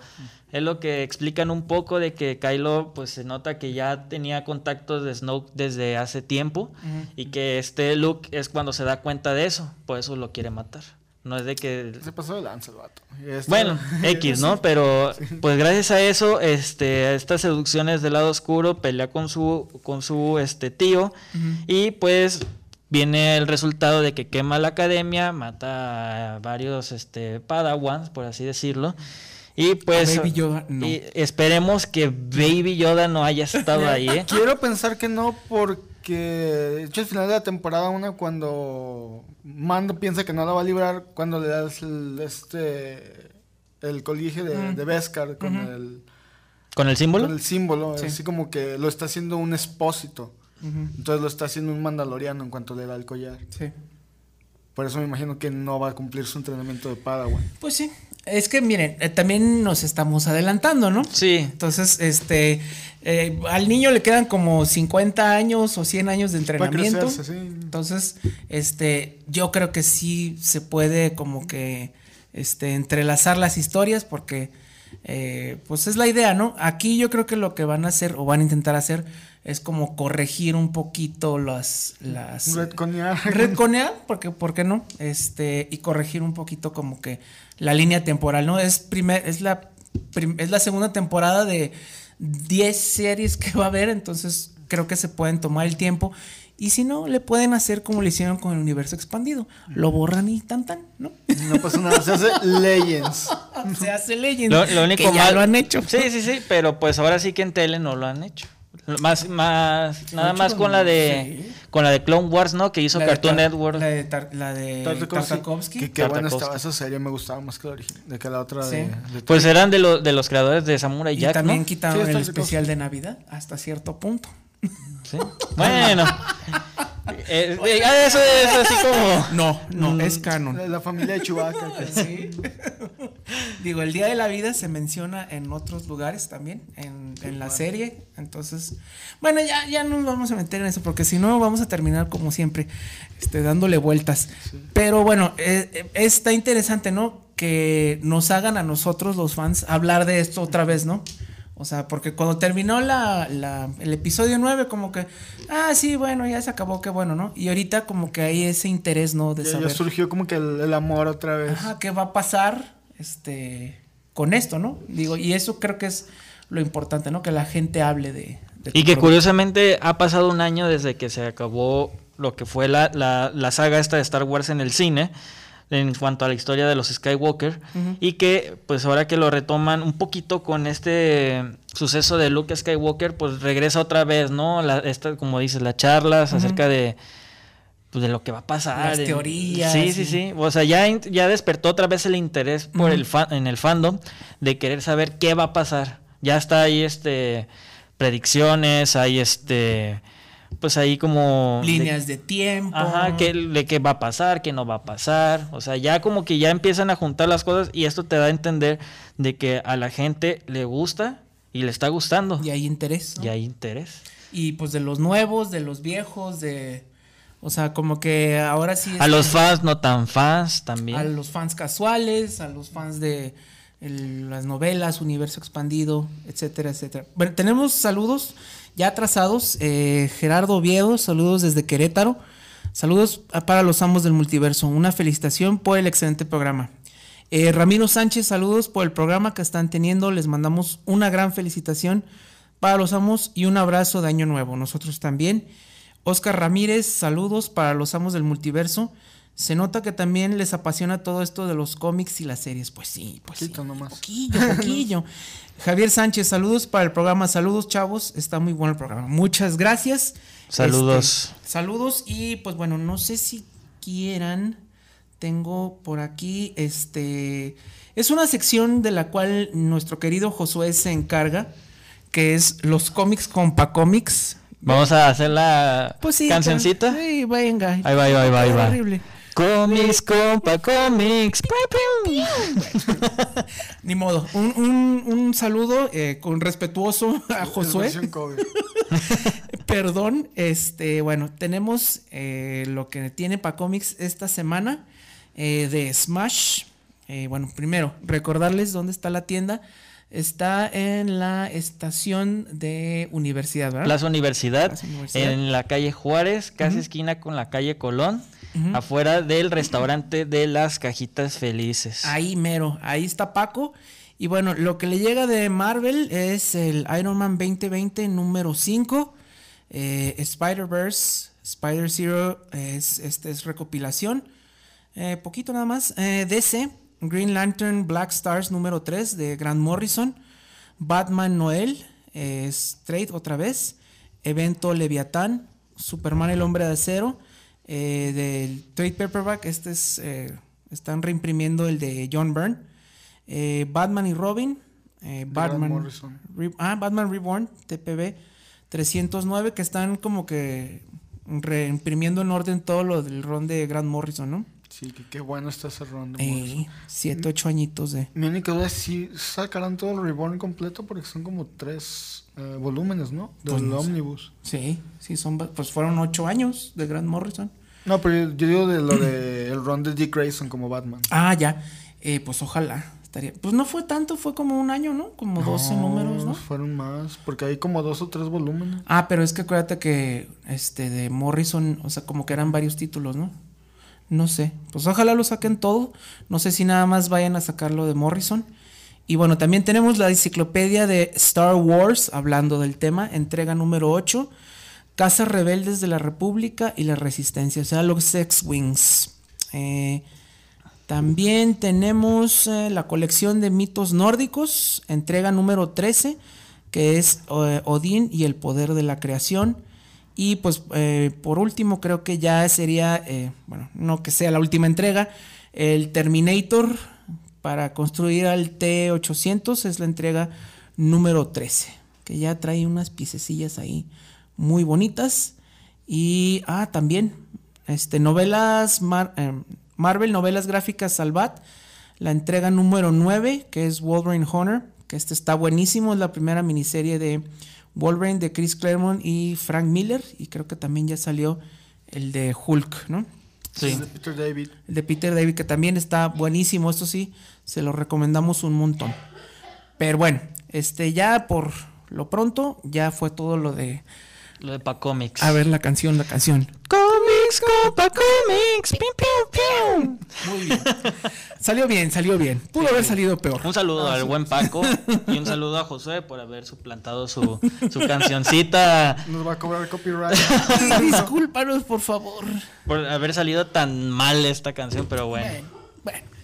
es lo que explican un poco de que Kylo pues se nota que ya tenía contactos de Snoke desde hace tiempo y que este Luke es cuando se da cuenta de eso, por eso lo quiere matar. No es de que Se pasó de lanza el vato. Bueno, (laughs) X, ¿no? Pero pues gracias a eso, este, a estas seducciones del lado oscuro, pelea con su, con su este tío, y pues viene el resultado de que quema la academia, mata a varios este padawans, por así decirlo. Y pues Baby Yoda, no. y esperemos que Baby Yoda no haya estado (laughs) ahí, ¿eh? Quiero pensar que no, porque de hecho al final de la temporada una cuando Mando piensa que no la va a librar, cuando le das el, este el colegio de, de Beskar con el ¿Con el símbolo? con el símbolo, Sí. así como que lo está haciendo un expósito. Entonces lo está haciendo un mandaloriano en cuanto le da el collar. Sí. Por eso me imagino que no va a cumplir su entrenamiento de Padawan. Pues sí. Es que miren, eh, también nos estamos adelantando, ¿no? Sí. Entonces, este, eh, al niño le quedan como 50 años o 100 años de entrenamiento. crecerse, sí. Entonces, este, yo creo que sí se puede como que, este, entrelazar las historias porque, eh, pues es la idea, ¿no? Aquí yo creo que lo que van a hacer o van a intentar hacer es como corregir un poquito las, las Retconear. (laughs) Redconear, porque, ¿por qué no? Este, y corregir un poquito como que la línea temporal, ¿no? Es primer, es la prim- es la segunda temporada de 10 series que va a haber, entonces creo que se pueden tomar el tiempo. Y si no, le pueden hacer como le hicieron con el universo expandido. Lo borran y tan tan, ¿no? No pasa nada, se hace (laughs) Legends. Se hace Legend. Lo, lo único que ya mal- lo han hecho. Sí, sí, sí, pero pues ahora sí que en tele no lo han hecho. Más, más, nada más con la de, sí. con la de Clone Wars, ¿no? Que hizo Cartoon Network. La de, Tar- la de Tartakovsky. Tartakovsky. Que estaba esa serie, me gustaba más que la original, de que la otra Sí. de, de- Pues eran de, los de los creadores de Samurai Y Jack, también ¿no? quitaron Sí, el especial de Navidad hasta cierto punto. Sí. Bueno. Eh, eh, eso es así como... No, no, es canon. la, la familia de Chewbacca. que- (laughs) Sí. Digo, el Día de la Vida se menciona en otros lugares también, en, en la serie. Entonces, bueno, ya, ya no nos vamos a meter en eso, porque si no vamos a terminar como siempre, este, dándole vueltas. Pero bueno, eh, eh, está interesante, ¿no? que nos hagan a nosotros los fans hablar de esto otra vez, ¿no? O sea, porque cuando terminó la, la, el episodio 9, como que, ah, sí, bueno, ya se acabó, qué bueno, ¿no? Y ahorita como que hay ese interés, ¿no? De Ya, saber. ya surgió como que el, el amor otra vez. Ajá, ¿qué va a pasar este, con esto, no? Digo, y eso creo que es lo importante, ¿no? Que la gente hable de... de Y que producto. curiosamente ha pasado un año desde que se acabó lo que fue la, la, la saga esta de Star Wars en el cine, en cuanto a la historia de los Skywalker, y que pues ahora que lo retoman un poquito con este suceso de Luke Skywalker, pues regresa otra vez, ¿no? La, esta, como dices, las charlas acerca de pues, de lo que va a pasar. Las teorías Sí, y- sí, sí. O sea, ya, ya despertó otra vez el interés por el fa- en el fandom de querer saber qué va a pasar. Ya está ahí este predicciones, hay este pues ahí como Líneas de, tiempo. Ajá, que, de qué va a pasar, qué no va a pasar. O sea, ya como que ya empiezan a juntar las cosas y esto te da a entender de que a la gente le gusta y le está gustando. Y hay interés. ¿no? Y hay interés. Y pues de los nuevos, de los viejos, de... O sea, como que ahora sí... A los fans, no tan fans también. a los fans casuales, a los fans de el- las novelas, universo expandido, etcétera, etcétera. Bueno, tenemos saludos ya atrasados. Eh, Gerardo Oviedo, saludos desde Querétaro. Saludos para los amos del multiverso. Una felicitación por el excelente programa. Eh, Ramiro Sánchez, saludos por el programa que están teniendo. Les mandamos una gran felicitación para los amos y un abrazo de año nuevo. Nosotros también. Oscar Ramírez, saludos para los amos del multiverso. Se nota que también les apasiona todo esto de los cómics y las series. Pues sí, pues Poquito sí. nomás. Poquillo, poquillo. (laughs) Javier Sánchez, saludos para el programa. Saludos, chavos. Está muy bueno el programa. Muchas gracias. Saludos. Este, saludos y pues bueno, no sé si quieran. Tengo por aquí este es una sección de la cual nuestro querido Josué se encarga, que es los cómics compa cómics. Vamos a hacer la Pues sí, cancioncita. Sí, venga. Ahí va, ahí va, ahí va, ahí va. Horrible. Comics, compa, comics. Ni modo. Un, un- un saludo eh, con respetuoso a Josué. (laughs) Perdón, este, bueno, tenemos eh, lo que tiene para cómics esta semana eh, de Smash. Eh, bueno, primero, recordarles dónde está la tienda. Está en la estación de universidad, ¿verdad? Plaza Universidad, Plaza Universidad. en la calle Juárez, casi esquina con la calle Colón, afuera del restaurante de las cajitas felices. Ahí mero, ahí está Paco. Y bueno, lo que le llega de Marvel es el Iron Man 2020 número 5. eh, Spider-Verse, Spider Zero es, este es recopilación. Eh, poquito nada más. Eh, DC, Green Lantern Black Stars número 3 de Grant Morrison. Batman Noel, Trade otra vez. Evento Leviatán, Superman el Hombre de Acero. Eh, del Trade Paperback, este es. eh, están reimprimiendo el de John Byrne. Eh, Batman y Robin. eh, Batman. Re- ah, Batman Reborn, TPB 309, que están como que reimprimiendo en orden todo lo del ron de Grant Morrison, ¿no? Sí, que qué bueno está ese ron de Eh, Morrison. siete, ocho añitos de. Mi única duda es si sacarán todo el Reborn completo porque son como tres eh, volúmenes, ¿no? Del Pues. Omnibus. Sí, sí, son, pues fueron ocho años de Grant Morrison. No, pero yo, digo de lo de (clears throat) el ron de Dick Grayson como Batman. Ah, ya. Eh, pues ojalá. Estaría. Pues no fue tanto, fue como un año, ¿no? Como 12 números, ¿no? Fueron más, porque hay como dos o tres volúmenes. Ah, pero es que acuérdate que este de Morrison, o sea, como que eran varios títulos, ¿no? No sé. Pues ojalá lo saquen todo. No sé si nada más vayan a sacarlo de Morrison. Y bueno, también tenemos la enciclopedia de Star Wars, hablando del tema, entrega número 8. Casas rebeldes de la República y la Resistencia, o sea, los X-Wings. Eh, también tenemos eh, la colección de mitos nórdicos, entrega número 13, que es eh, Odín y el poder de la creación. Y pues por último creo que ya sería, bueno, no que sea la última entrega, el Terminator para construir al T800 es la entrega número 13, que ya trae unas piececillas ahí muy bonitas. Y, ah, también, este, novelas, eh, Marvel, novelas gráficas Salvat, la entrega número 9, que es Wolverine Honor, que este está buenísimo, es la primera miniserie de Wolverine de Chris Claremont y Frank Miller, y creo que también ya salió el de Hulk, ¿no? Sí. El de Peter David. El de Peter David, que también está buenísimo, esto sí, se lo recomendamos un montón. Pero bueno, este ya por lo pronto, ya fue todo lo de... Lo de Pacomics. A ver la canción, la canción. Comics, Copa Comics. Piu, piu, piu. Muy bien. salió bien, salió bien. Pudo haber salido peor. Un saludo al buen Paco (laughs) y un saludo a Josué por haber suplantado su, su cancioncita, Nos va a cobrar copyright. (laughs) Discúlpanos, por favor. por haber salido tan mal esta canción, pero bueno. Bueno, bueno.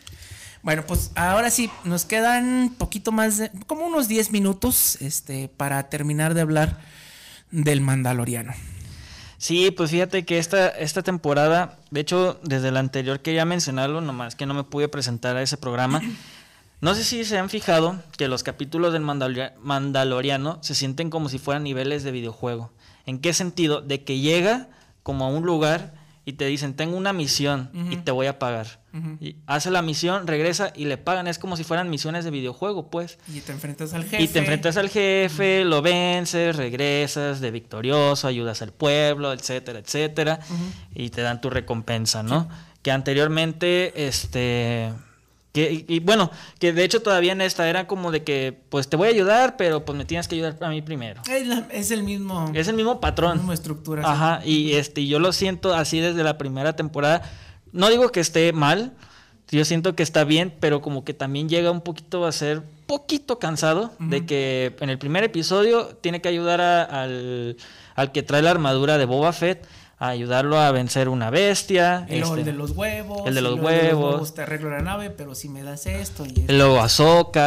Bueno, pues ahora sí, nos quedan poquito más de, como unos 10 minutos, este, para terminar de hablar del Mandaloriano. Sí, pues fíjate que esta, esta temporada, de hecho, desde la anterior quería mencionarlo, nomás que no me pude presentar a ese programa. No sé si se han fijado que los capítulos del Mandalor- Mandaloriano se sienten como si fueran niveles de videojuego. ¿En qué sentido? De que llega como a un lugar y te dicen, tengo una misión y te voy a pagar. Y hace la misión, regresa y le pagan. Es como si fueran misiones de videojuego, pues. Y te enfrentas al jefe. Y te enfrentas al jefe, lo vences, regresas de victorioso, ayudas al pueblo, etcétera, etcétera, y te dan tu recompensa, ¿no? Que anteriormente, este, que, y, y bueno, que de hecho todavía en esta era como de que, pues te voy a ayudar, pero pues me tienes que ayudar a mí primero. Es, la- es el mismo. Es el mismo la patrón. misma estructura. sí. Ajá, y este, yo lo siento así desde la primera temporada. No digo que esté mal, yo siento que está bien, pero como que también llega un poquito a ser poquito cansado de que en el primer episodio tiene que ayudar a- al, al que trae la armadura de Boba Fett a ayudarlo a vencer una bestia. El este, de los huevos. el de y los luego huevos. Te arreglo la nave, pero si me das esto. Y esto. Luego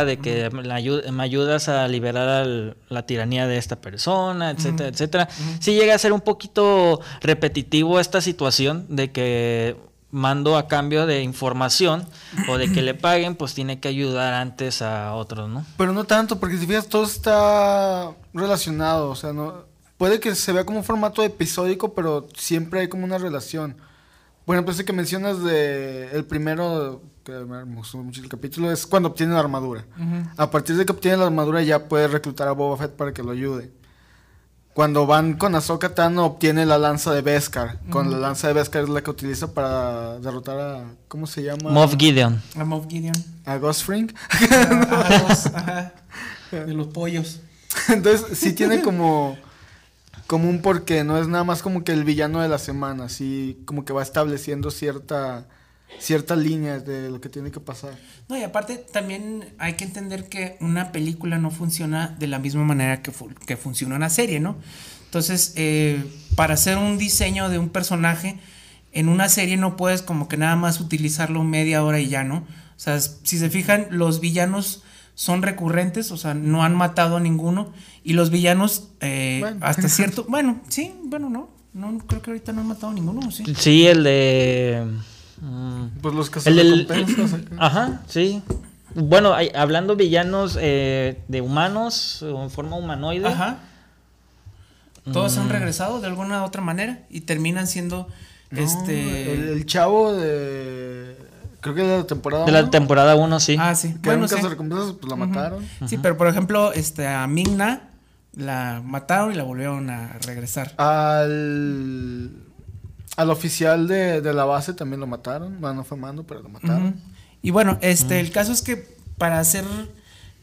de que me ayudas a liberar al- la tiranía de esta persona, etcétera, etcétera. Sí llega a ser un poquito repetitivo esta situación de que mando a cambio de información o de que le paguen, pues tiene que ayudar antes a otros, ¿no? Pero no tanto, porque si fijas, todo está relacionado. O sea, no puede que se vea como un formato episódico, pero siempre hay como una relación. Por ejemplo, ese que mencionas de el primero, que me gustó mucho el capítulo, es cuando obtiene la armadura. A partir de que obtiene la armadura ya puede reclutar a Boba Fett para que lo ayude. Cuando van con Ahsoka Tano obtiene la lanza de Beskar. Con la lanza de Beskar es la que utiliza para derrotar a... ¿Cómo se llama? Moff Gideon. A Moff Gideon. A Ghost Fring. (laughs) Ajá, de los pollos. Entonces, sí (laughs) tiene como, como un porqué, no es nada más como que el villano de la semana, sí como que va estableciendo cierta, ciertas líneas de lo que tiene que pasar. No, y aparte también hay que entender que una película no funciona de la misma manera que, fu- que funciona una serie, ¿no? Entonces, eh, para hacer un diseño de un personaje, en una serie no puedes como que nada más utilizarlo media hora y ya, ¿no? O sea, si se fijan, los villanos son recurrentes, o sea, no han matado a ninguno, y los villanos, eh, Bueno. hasta (laughs) cierto, bueno, sí, bueno, no, no, creo que ahorita no han matado a ninguno, ¿o ¿sí? Sí, el de... mm, Pues los que El (clears throat) acá. Ajá, sí. Bueno, hay- hablando villanos eh, de humanos o en forma humanoide. Ajá. Todos Mm. han regresado de alguna u otra manera y terminan siendo No, este el, el chavo de... Creo que de la temporada De la uno, temporada 1, sí. Ah, sí. que Bueno, nunca sí. se recompensas, pues la mataron. Sí, pero por ejemplo, este a Mingna la mataron y la volvieron a regresar. Al, al oficial de, de la base también lo mataron. Bueno, no fue mando, pero lo mataron. Y bueno, este el caso es que para hacer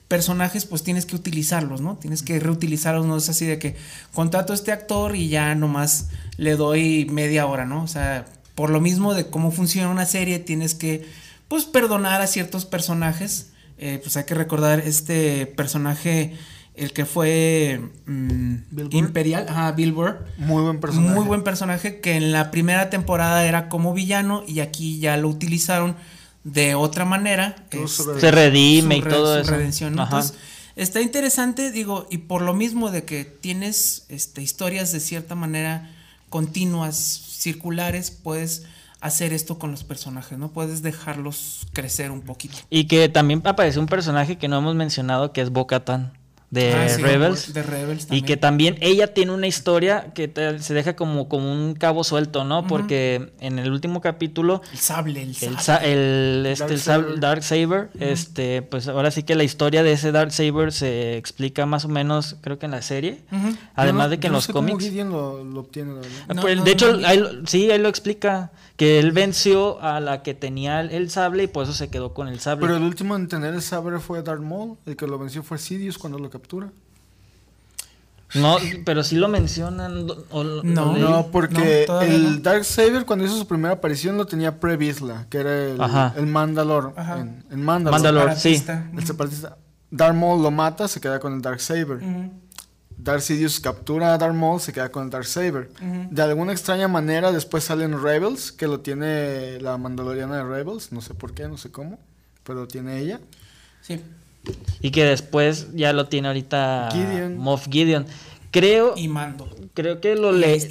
personajes pues tienes que utilizarlos, ¿no? Tienes que reutilizarlos, no es así de que contrato a este actor y ya nomás le doy media hora, ¿no? O sea, por lo mismo de cómo funciona una serie, tienes que pues perdonar a ciertos personajes. Eh, pues hay que recordar este personaje, el que fue mm. Imperial, ajá, Bill Burr. Muy buen personaje. Muy buen personaje que en la primera temporada era como villano y aquí ya lo utilizaron de otra manera. Este, Se redime y todo su eso. redención, ¿no? Ajá. Entonces, está interesante, digo, y por lo mismo de que tienes este, historias de cierta manera continuas, circulares, puedes hacer esto con los personajes, ¿no? Puedes dejarlos crecer un poquito. Y que también aparece un personaje que no hemos mencionado que es Bo-Katan. De Ah, sí, Rebels. de Rebels Y que también ella tiene una historia que te- se deja como, como un cabo suelto, ¿no? Porque en el último capítulo El sable, el sable. el, sa- el, este, el. Dark Saber, este, pues ahora sí que la historia de ese Dark Saber se explica más o menos, creo que en la serie. Además no- de que en los sé cómics. Lo, lo obtiene, la. Ah, No, pues, no, de hecho, ahí sí, ahí lo explica. Que él venció a la que tenía el, el sable y por eso se quedó con el sable. Pero el último en tener el saber fue Darth Maul, el que lo venció fue Sidious cuando lo captura. No, pero sí lo mencionan. o No. No, porque No, el no. Dark Saber cuando hizo su primera aparición lo tenía Pre Vizsla, que era el, el Mandalor. Ajá. En, en Mandalor. Mandalor. sí. Separatista. El separatista. Darth Maul lo mata, se queda con el Dark Saber. Darth Sidious captura a Darth Maul, se queda con el Dark Saber. De alguna extraña manera después salen Rebels, que lo tiene la mandaloriana de Rebels, no sé por qué, no sé cómo, pero lo tiene ella. Sí. Y que después ya lo tiene ahorita Gideon. Moff Gideon. Creo, Y mando. creo que lo, le-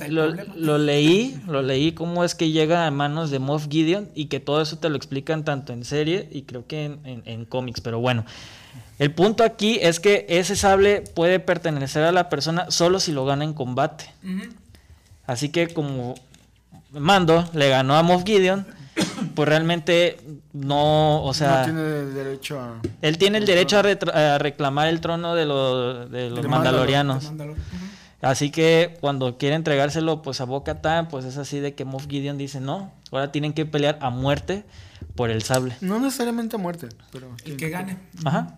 lo, leí, lo leí cómo es que llega a manos de Moff Gideon y que todo eso te lo explican tanto en serie y creo que en, en- en cómics, pero bueno. El punto aquí es que ese sable puede pertenecer a la persona solo si lo gana en combate. Así que como Mando le ganó a Moff Gideon, pues realmente no, o sea... no tiene derecho a... Él tiene el derecho a, reclamar el trono de, lo- de los De mandalorianos. Así que cuando quiere entregárselo pues a Bo-Katan, pues es así de que Moff Gideon dice, "No, ahora tienen que pelear a muerte por el sable." No necesariamente a muerte, pero... El que gane. Ajá.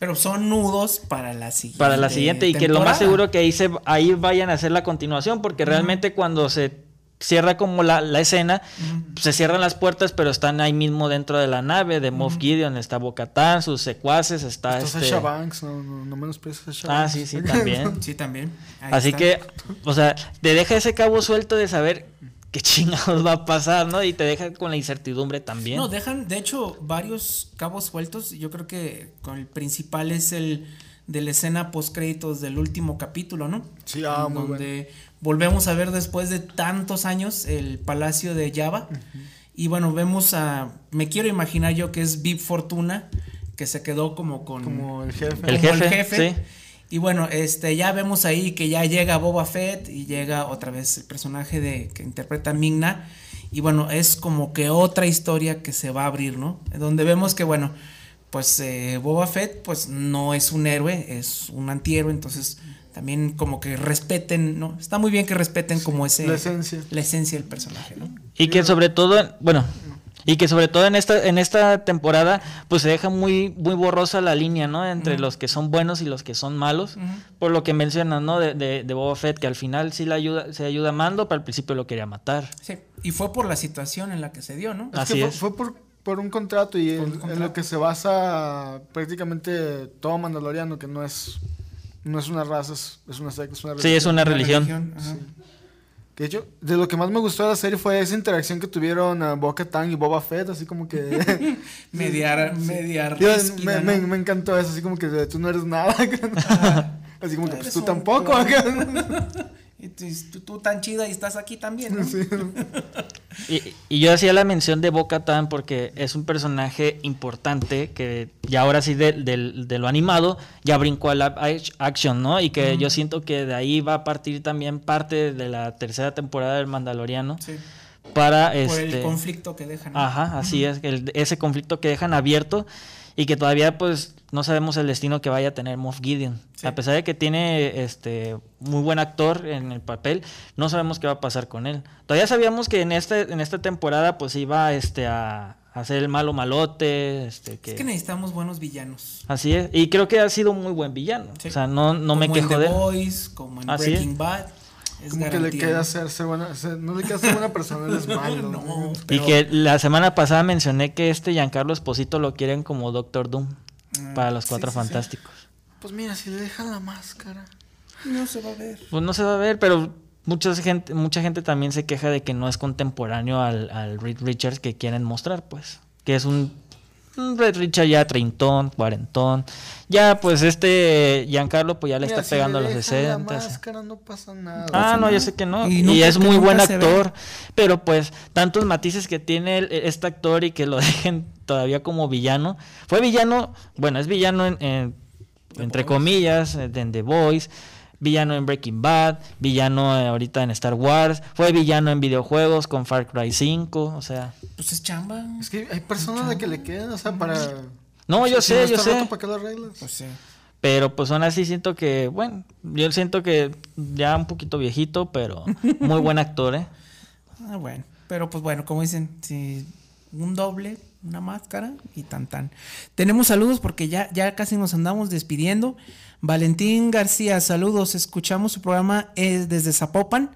Pero son nudos para la siguiente. Para la siguiente y que lo más seguro que ahí se ahí vayan a hacer la continuación porque realmente cuando se cierra como la, la escena, se cierran las puertas, pero están ahí mismo dentro de la nave de Moff Gideon, está Bo-Katan, sus secuaces, está Está este Sasha Banks, no, no, no menosprecies a Sasha Ah, sí, sí, también. (laughs) Sí, también. Ahí Así está. que, o sea, te deja ese cabo suelto de saber qué (laughs) chingados va a pasar, ¿no? Y te deja con la incertidumbre también. No, dejan, de hecho, varios cabos sueltos. Yo creo que con el principal es el de la escena post créditos del último capítulo, ¿no? Sí, ah, En muy donde volvemos a ver después de tantos años el palacio de Java. Y bueno, vemos a. Me quiero imaginar yo que es Vip Fortuna, que se quedó como con. Como el jefe. El jefe, sí. Y bueno, este, ya vemos ahí que ya llega Boba Fett y llega otra vez el personaje de que interpreta Migna. Y bueno, es como que otra historia que se va a abrir, ¿no? Donde vemos que, bueno, pues eh, Boba Fett, pues no es un héroe, es un antihéroe, entonces también como que respeten, ¿no? Está muy bien que respeten como ese... la esencia. La esencia del personaje, ¿no? Y que sobre todo, bueno, y que sobre todo en esta, en esta temporada, pues se deja muy, muy borrosa la línea, ¿no? Entre los que son buenos y los que son malos. Por lo que mencionan, ¿no? De, de, de Boba Fett, que al final sí la ayuda, se ayuda a Mando, pero al principio lo quería matar. Sí. Y fue por la situación en la que se dio, ¿no? Es Así que fue, es. fue por, por un contrato y en, lo que se basa prácticamente todo mandaloriano, que no es no es una raza, es, una secta, es una Sí, es una religión. ajá. Que de hecho, de lo que más me gustó de la serie fue esa interacción que tuvieron a Bo-Katan y Boba Fett, así como que... (laughs) Mediar, mediar. Digo, me, me- ¿no? me encantó eso, así como que tú no eres nada. (laughs) así como que pues tú tampoco. (laughs) Y tú, tú- tú tan chida y estás aquí también, ¿no? Sí. (laughs) Y, y yo hacía la mención de Boca Tan porque es un personaje importante que ya ahora sí de, lo animado ya brincó a la action, ¿no? Y que yo siento que de ahí va a partir también parte de la tercera temporada del Mandaloriano Sí. para Por este el conflicto que dejan. ¿no? Ajá, así es, el- ese conflicto que dejan abierto y que todavía pues no sabemos el destino que vaya a tener Moff Gideon. Sí. A pesar de que tiene este muy buen actor en el papel, no sabemos qué va a pasar con él. Todavía sabíamos que en este en esta temporada pues iba este a, a hacer el malo malote, este que, Es que necesitamos buenos villanos. así es, y creo que ha sido muy buen villano. Sí. O sea, no no me Como en quejo The de. Boys, como en Así es. Breaking Bad. Es Como que le queda ser, ser buena, ser- no le queda ser buena persona, él es (laughs) malo. No, Y que la semana pasada mencioné que este Giancarlo Esposito lo quieren como Doctor Doom para los Cuatro sí, sí. Fantásticos. Pues mira, si le dejan la máscara. No se va a ver. Pues no se va a ver, pero mucha gente, mucha gente también se queja de que no es contemporáneo al, al Reed Richards que quieren mostrar, pues. Que es un, un Reed Richards ya treintón, cuarentón. Ya, pues este Giancarlo, pues ya le Mira, está si pegando a los dejan 60. La máscara no pasa nada. Ah, no, yo sé que no. Y es muy buen actor. Pero pues, tantos matices que tiene el- este actor y que lo (laughs) dejen todavía como villano. Fue villano, bueno, es villano en, en- entre comillas, en The Voice, villano en Breaking Bad, villano eh, ahorita en Star Wars, fue villano en videojuegos con Far Cry 5, o sea... Pues es chamba. Es que hay personas de que le quedan, o sea, para... No, yo si sé, no yo sé. ¿Para qué lo arreglas? Pues sí. Pero pues aún así siento que, bueno, yo siento que ya un poquito viejito, pero muy buen actor, ¿eh? (laughs) Ah, bueno. Pero pues bueno, como dicen, si un doble, una máscara y tan tan. Tenemos saludos porque ya, ya casi nos andamos despidiendo. Valentín García, saludos. Escuchamos su programa es desde Zapopan.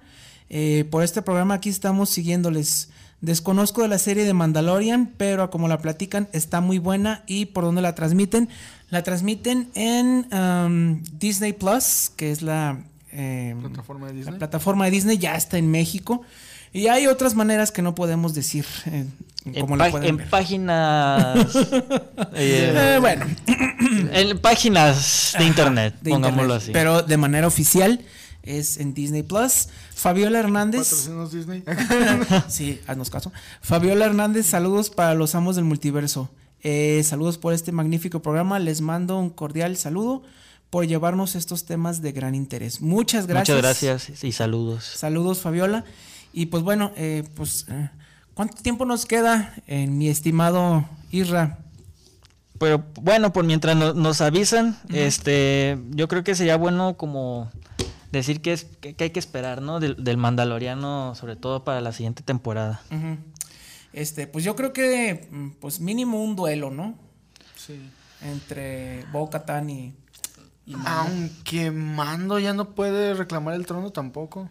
Eh, por este programa aquí estamos siguiéndoles. Desconozco de la serie de Mandalorian, pero como la platican está muy buena y por dónde la transmiten. La transmiten en um, Disney Plus, que es la, eh, Plataforma de Disney. la plataforma de Disney, ya está en México. Y hay otras maneras que no podemos decir. eh, En, como la pá- pueden en ver. páginas... (laughs) eh, Eh, bueno, en páginas de internet, de pongámoslo internet, así. Pero de manera oficial es en Disney Plus. Fabiola Hernández. Disney. (laughs) sí, haznos caso. Fabiola Hernández, saludos para los amos del multiverso. Eh, saludos por este magnífico programa. Les mando un cordial saludo por llevarnos estos temas de gran interés. Muchas gracias. Muchas gracias y saludos. Saludos, Fabiola. Y pues bueno, eh, pues, eh, ¿cuánto tiempo nos queda, en mi estimado Isra? Pero bueno, por mientras no- nos avisan, este, yo creo que sería bueno como decir que es que, que hay que esperar, ¿no? Del, del Mandaloriano, sobre todo para la siguiente temporada. Este, pues yo creo que, mm, pues mínimo un duelo, ¿no? Sí. Entre Bo Katan y, y Mando. Aunque Mando ya no puede reclamar el trono tampoco.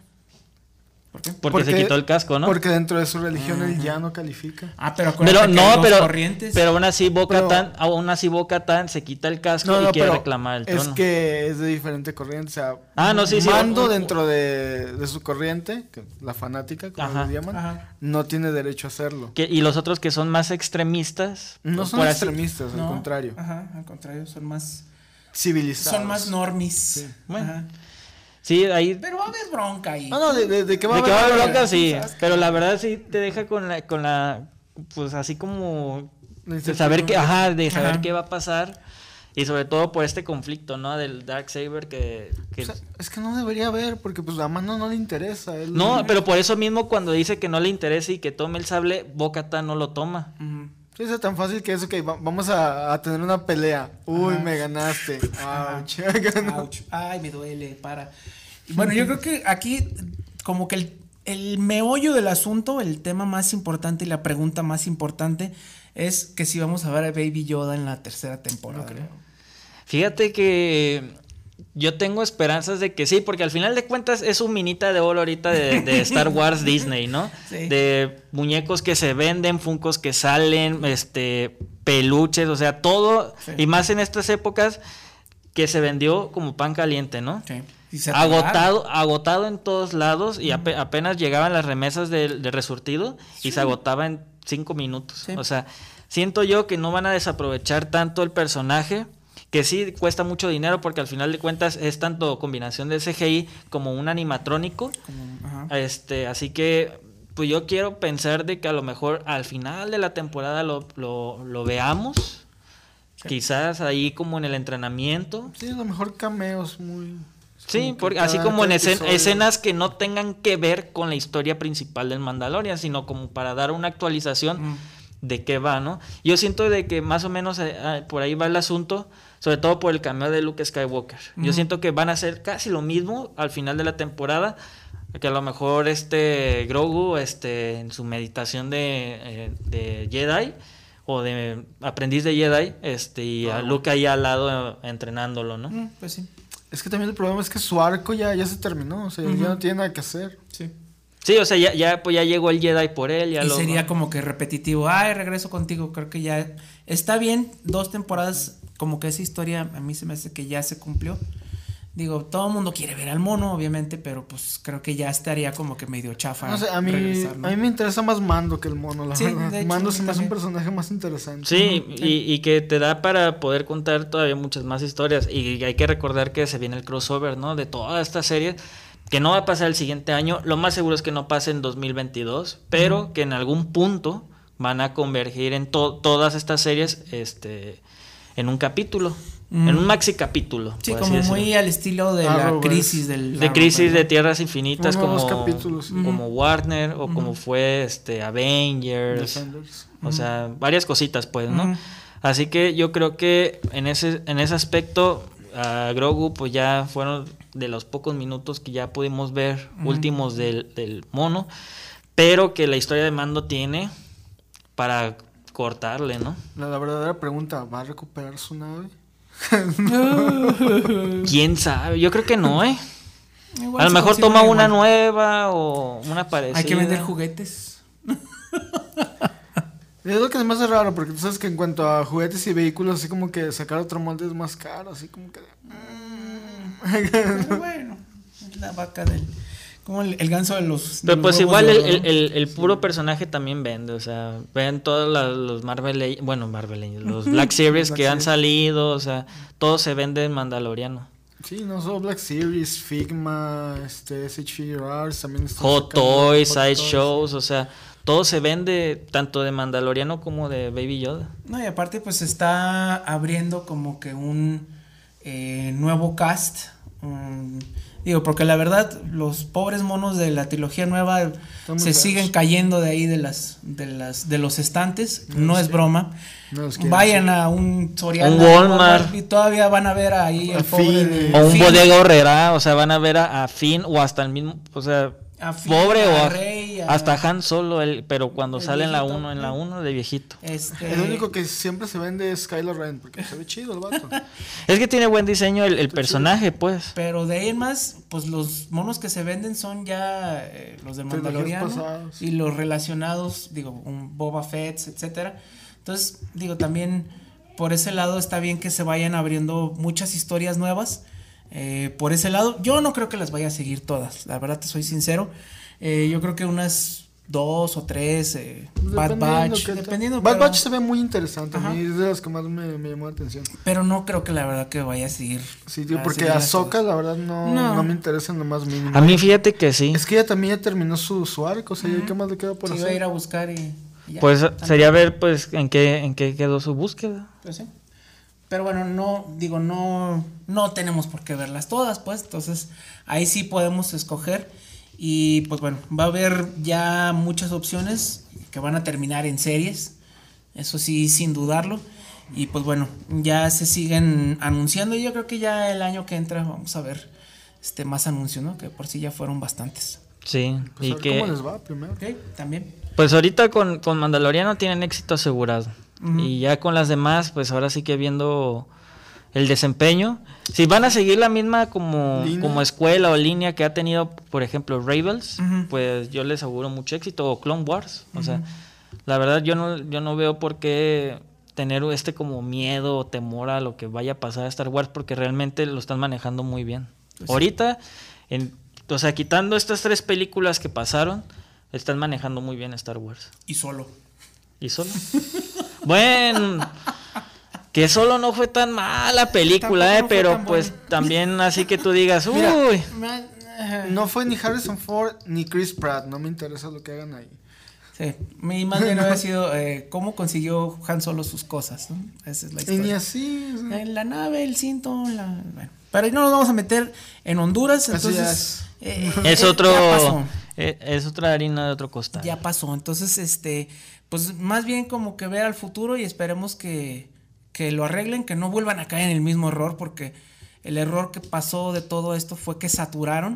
¿Por qué? Porque, se quitó el casco, ¿no? Porque dentro de su religión él ya no califica. Ah, pero Pero no, pero, corrientes. pero aún así Pero- Bo-Katan, aún así Bo-Katan se quita el casco No, y no, quiere pero reclamar el es trono. que es de diferente corriente. O sea, Ah, no, sí, sí. Mando dentro de, de su corriente, que la fanática, como Ajá. le llaman, Ajá. no tiene derecho a hacerlo. que- y los otros que son más extremistas. No son así- extremistas, No, al contrario. Ajá, al contrario, son más. Civilizados. Son más normis. Bueno. Ajá. Sí, ahí Pero va a haber bronca ahí. Ah, no, de, de, de que va a haber bronca, sí. ¿sabes? Pero la verdad sí te deja con la, con la pues así como de saber que, ajá, de saber Ajá. qué va a pasar. Y sobre todo por este conflicto, ¿no? Del Dark Saber que... que- O sea, es que no debería haber, porque pues a Mando no le interesa. él- No, pero por eso mismo cuando dice que no le interesa y que tome el sable, Bocata no lo toma. Ujú. Sí, es tan fácil que es, ok, va- vamos a, a tener una pelea. Uy, Ajá. me ganaste. Ouch. (laughs) Ouch. Ay, me duele, para. Y bueno, yo creo que aquí, como que el, el meollo del asunto, el tema más importante y la pregunta más importante es que si vamos a ver a Baby Yoda en la tercera temporada. ¿no? Fíjate que yo tengo esperanzas de que sí, porque al final de cuentas es un minita de oro ahorita de, de (laughs) Star Wars Disney, ¿no? Sí. De muñecos que se venden, funcos que salen, este, peluches, o sea, todo, Sí. y más en estas épocas que se vendió como pan caliente, ¿no? Sí. Y. Agotado, agotado en todos lados y ape- apenas llegaban las remesas del de resurtido y se agotaba en cinco minutos. O sea, siento yo que no van a desaprovechar tanto el personaje, que sí cuesta mucho dinero porque al final de cuentas es tanto combinación de CGI como un animatrónico. Como-. Este, así que pues yo quiero pensar de que a lo mejor al final de la temporada lo, lo, lo veamos. Quizás ahí como en el entrenamiento. Sí, a lo mejor cameos muy... Sí, porque así como en escen- escenas que no tengan que ver con la historia principal del Mandalorian, sino como para dar una actualización Mm. de qué va, ¿no? Yo siento de que más o menos eh, ah, por ahí va el asunto, sobre todo por el cameo de Luke Skywalker. Yo siento que van a hacer casi lo mismo al final de la temporada, que a lo mejor este Grogu, este, en su meditación de, eh, de Jedi o de aprendiz de Jedi, este, y a Luke ahí al lado entrenándolo, ¿no? Mm, Pues sí. Es que también el problema es que su arco ya, ya se terminó, o sea, Ujú. ya no tiene nada que hacer. Sí. Sí, o sea, ya, ya, pues ya llegó el Jedi por él, ya y lo... sería como que repetitivo. Ay, regreso contigo. Creo que ya está bien. Dos temporadas, como que esa historia a mí se me hace que ya se cumplió. Digo, todo el mundo quiere ver al mono, obviamente, pero pues creo que ya estaría como que medio chafa. No sé, a mí, regresar, ¿no? a mí me interesa más Mando que el mono, la Sí, verdad. de hecho, Mando se me hace un personaje más interesante. Sí, y, y que te da para poder contar todavía muchas más historias. Y hay que recordar que se viene el crossover, ¿no? De toda esta serie, que no va a pasar el siguiente año. Lo más seguro es que no pase en 2022, pero que en algún punto van a convergir en to- todas estas series este, en un capítulo. En un maxi capítulo. Sí, como decirlo. muy al estilo de la crisis del... de crisis de tierras infinitas Uno como, los capítulos, sí. como Warner o como fue este Avengers. Defenders. O sea, varias cositas, pues, ¿no? Así que yo creo que en ese, en ese aspecto, a Grogu, pues ya fueron de los pocos minutos que ya pudimos ver últimos del, del mono, pero que la historia de Mando tiene para cortarle, ¿no? La, la verdadera pregunta, ¿va a recuperar su nave? (laughs) ¿Quién sabe? Yo creo que no, ¿eh? Igual A lo mejor toma una nueva o una parecida. Hay que vender juguetes. Es lo que me hace raro, porque tú sabes que en cuanto a juguetes y vehículos, así como que sacar otro molde es más caro, así como que... Pero (laughs) bueno, es la vaca del... Como el, el ganso de los... Pero pues igual el, el, ¿no? el- el puro personaje también vende, o sea, ven todos la- los Marvel, bueno, Marvel, (laughs) los Black Series Black que han salido, o sea, todo se vende en Mandaloriano. Sí, no solo Black Series, Figma, este, SHRs, también Hot Toys, Hot Side Toys. Shows, o sea, todo se vende tanto de Mandaloriano como de Baby Yoda. No, y aparte pues está abriendo como que un eh, nuevo cast. mm, digo, porque la verdad los pobres monos de la trilogía nueva se feos. siguen cayendo de ahí de las de las de los estantes, no es broma. No. Vayan a un Soriana Un Walmart. y todavía van a ver ahí A el pobre Finn, de-. O un Finn, bodega horrera, o sea, van a ver a, a Finn o hasta el mismo, o sea, A Finn, pobre a o a- Rey, a- hasta Han Solo, el, pero cuando El sale en la viejito, 1, en la ¿no? 1 de viejito. Este, El único que siempre se vende es Kylo Ren, porque se ve chido el vato. (laughs) Es que tiene buen diseño el, el personaje, pues. Pero de ahí en más, pues los monos que se venden son ya eh, los Mandaloriano pasadas. y los relacionados, digo, un Boba Fett, etcétera. Entonces, digo, también por ese lado está bien que se vayan abriendo muchas historias nuevas. Eh, por ese lado, yo no creo que las vaya a seguir todas, la verdad te soy sincero. Eh, yo creo que unas dos o tres, eh, Bad Batch, dependiendo. Bad pero- Batch se ve muy interesante, a mí es de las que más me, me llamó la atención. Pero no creo que la verdad que vaya a seguir. Sí, tío, a porque Ahsoka la verdad no, No. no. me interesa en lo más mínimo. A mí fíjate que sí. Es que ella también ya terminó su, su arco, o sea, ¿qué más le queda por Sí, iba a hacer? ir a buscar y. y ya. Pues sería ver pues en qué en qué quedó su búsqueda. Pues sí. Pero bueno, no, digo, no, no tenemos por qué verlas todas, pues. Entonces, ahí sí podemos escoger. Y pues bueno, va a haber ya muchas opciones que van a terminar en series. Eso sí, sin dudarlo. Y pues bueno, ya se siguen anunciando. Y yo creo que ya el año que entra vamos a ver este más anuncios, ¿no? Que por sí ya fueron bastantes. Sí, Pues y a ver que ¿Cómo les va primero? También. pues ahorita con, con Mandaloriano tienen éxito asegurado. Y ya con las demás, pues ahora sí que viendo el desempeño. Si van a seguir la misma como, como escuela o línea que ha tenido, por ejemplo, Rebels, pues yo les auguro mucho éxito. O Clone Wars. O sea, la verdad yo no, yo no veo por qué tener este como miedo o temor a lo que vaya a pasar a Star Wars porque realmente lo están manejando muy bien. Ahorita, en, o sea, quitando estas tres películas que pasaron, están manejando muy bien Star Wars. Y solo. ¿Y solo? (laughs) bueno, que solo no fue tan mala película, eh, no pero pues buena. también así que tú digas, uy, Mira, No fue ni Harrison Ford ni Chris Pratt, no me interesa lo que hagan ahí. Sí, mi más bien había sido eh, cómo consiguió Han Solo sus cosas, ¿no? Esa es la Y ni historia. así. En la nave, el cinto, la... Bueno, pero ahí no nos vamos a meter en Honduras, Así entonces... eh, es eh, otro, pasó, eh, es otra harina de otro costal. ya pasó. Entonces, este, pues más bien como que ver al futuro y esperemos que, que lo arreglen, que no vuelvan a caer en el mismo error, porque el error que pasó de todo esto fue que saturaron.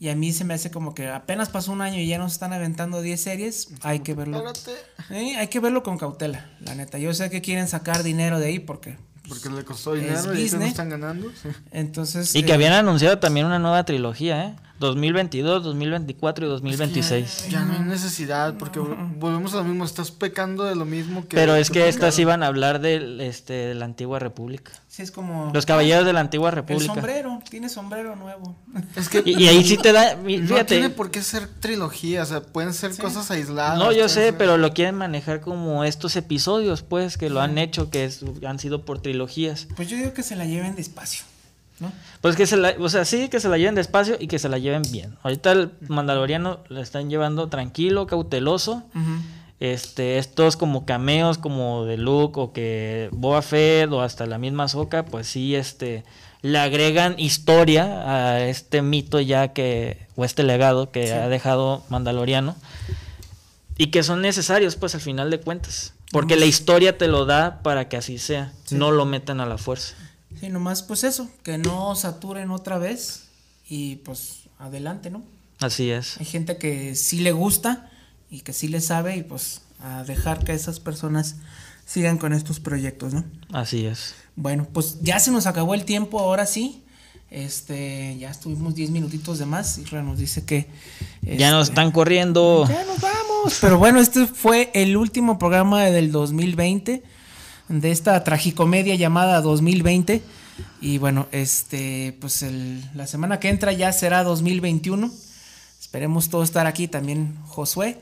Y a mí se me hace como que apenas pasó un año y ya nos están aventando 10 series. Hay que verlo. Espérate. Sí, hay que verlo con cautela, la neta. Yo sé que quieren sacar dinero de ahí porque. Porque le costó Es dinero y ahorita no están ganando. sí. Entonces. Y que eh, habían anunciado también una nueva trilogía, ¿eh? 2022, 2024 y 2026. Ya no hay necesidad, porque vol- volvemos a lo mismo, estás pecando de lo mismo que... Pero es que estas iban a hablar del, este, de la antigua república. Sí, es como. Los caballeros de la antigua El república. sombrero, tiene sombrero nuevo. Es que Y, y ahí sí te da, (laughs) mi- no fíjate. tiene por qué ser trilogía, o sea, pueden ser cosas aisladas. No, yo sé, ser- pero lo quieren manejar como estos episodios, pues, que lo han hecho, que es- han sido por trilogías. Pues yo digo que se la lleven despacio, ¿no? Pues que se la, o sea, sí, que se la lleven despacio y que se la lleven bien. Ahorita el Mandaloriano la están llevando tranquilo, cauteloso. este, estos como cameos como de Luke o que Boba Fett o hasta la misma Soca, pues sí, este, le agregan historia a este mito ya que, o este legado que ha dejado Mandaloriano y que son necesarios pues al final de cuentas, porque la historia te lo da para que así sea, no lo metan a la fuerza. Sí, nomás pues eso, que no saturen otra vez y pues adelante, ¿no? Así es. Hay gente que sí le gusta y que sí le sabe y pues a dejar que esas personas sigan con estos proyectos, ¿no? Así es. Bueno, pues ya se nos acabó el tiempo, ahora sí. Este, ya estuvimos 10 minutitos de más. Y nos dice que. ya nos este, están corriendo. Ya nos vamos. Pero bueno, este fue el último programa del 2020. De esta tragicomedia llamada 2020. Y bueno, este, pues la semana que entra ya será 2021. Esperemos todo estar aquí también, Josué.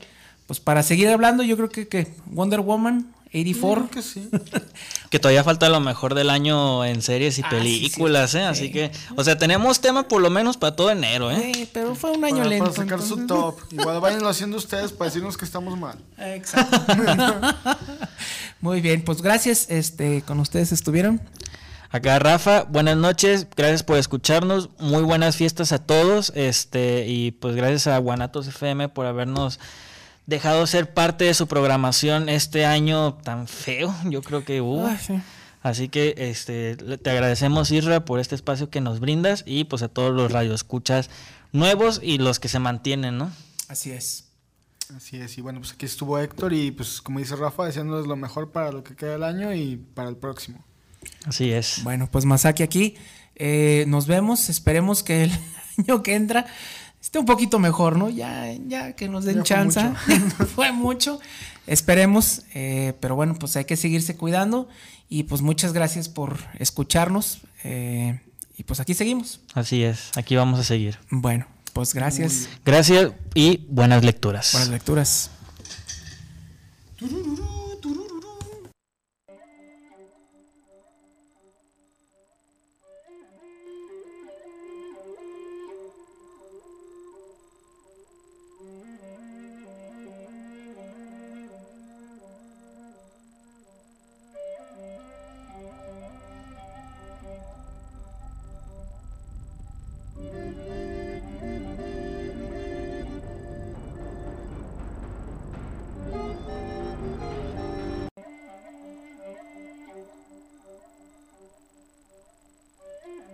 Pues para seguir hablando, yo creo que, que Wonder Woman 84. que sí. (laughs) que todavía falta lo mejor del año en series y Ah, películas, sí, sí. ¿eh? Sí. Así que, o sea, tenemos tema por lo menos para todo enero, ¿eh? Eh, pero fue un año Para, lento. para sacar su entonces- top. Igual váyanlo haciendo ustedes para decirnos que estamos mal. Exacto. (laughs) Muy bien, pues gracias. Este, con ustedes estuvieron. Acá Rafa, buenas noches, gracias por escucharnos, muy buenas fiestas a todos, este, y pues gracias a Guanatos FM por habernos dejado ser parte de su programación este año tan feo, (laughs) yo creo que hubo. Ay, sí. Así que este te agradecemos Isra por este espacio que nos brindas y pues a todos los radioescuchas nuevos y los que se mantienen, ¿no? Así es. Así es. Y bueno, pues aquí estuvo Héctor y pues como dice Rafa, deseándoles lo mejor para lo que queda del año y para el próximo. Así es. Bueno, pues Masaki aquí. Eh, nos vemos. Esperemos que el (laughs) año que entra esté un poquito mejor, ¿no? Ya, ya que nos den Ya fue chance. mucho. (laughs) fue mucho. Esperemos. eh, pero bueno, pues hay que seguirse cuidando. Y pues muchas gracias por escucharnos. eh, y pues aquí seguimos. Así es. Aquí vamos a seguir. Bueno, pues gracias. Gracias y buenas lecturas. Buenas lecturas.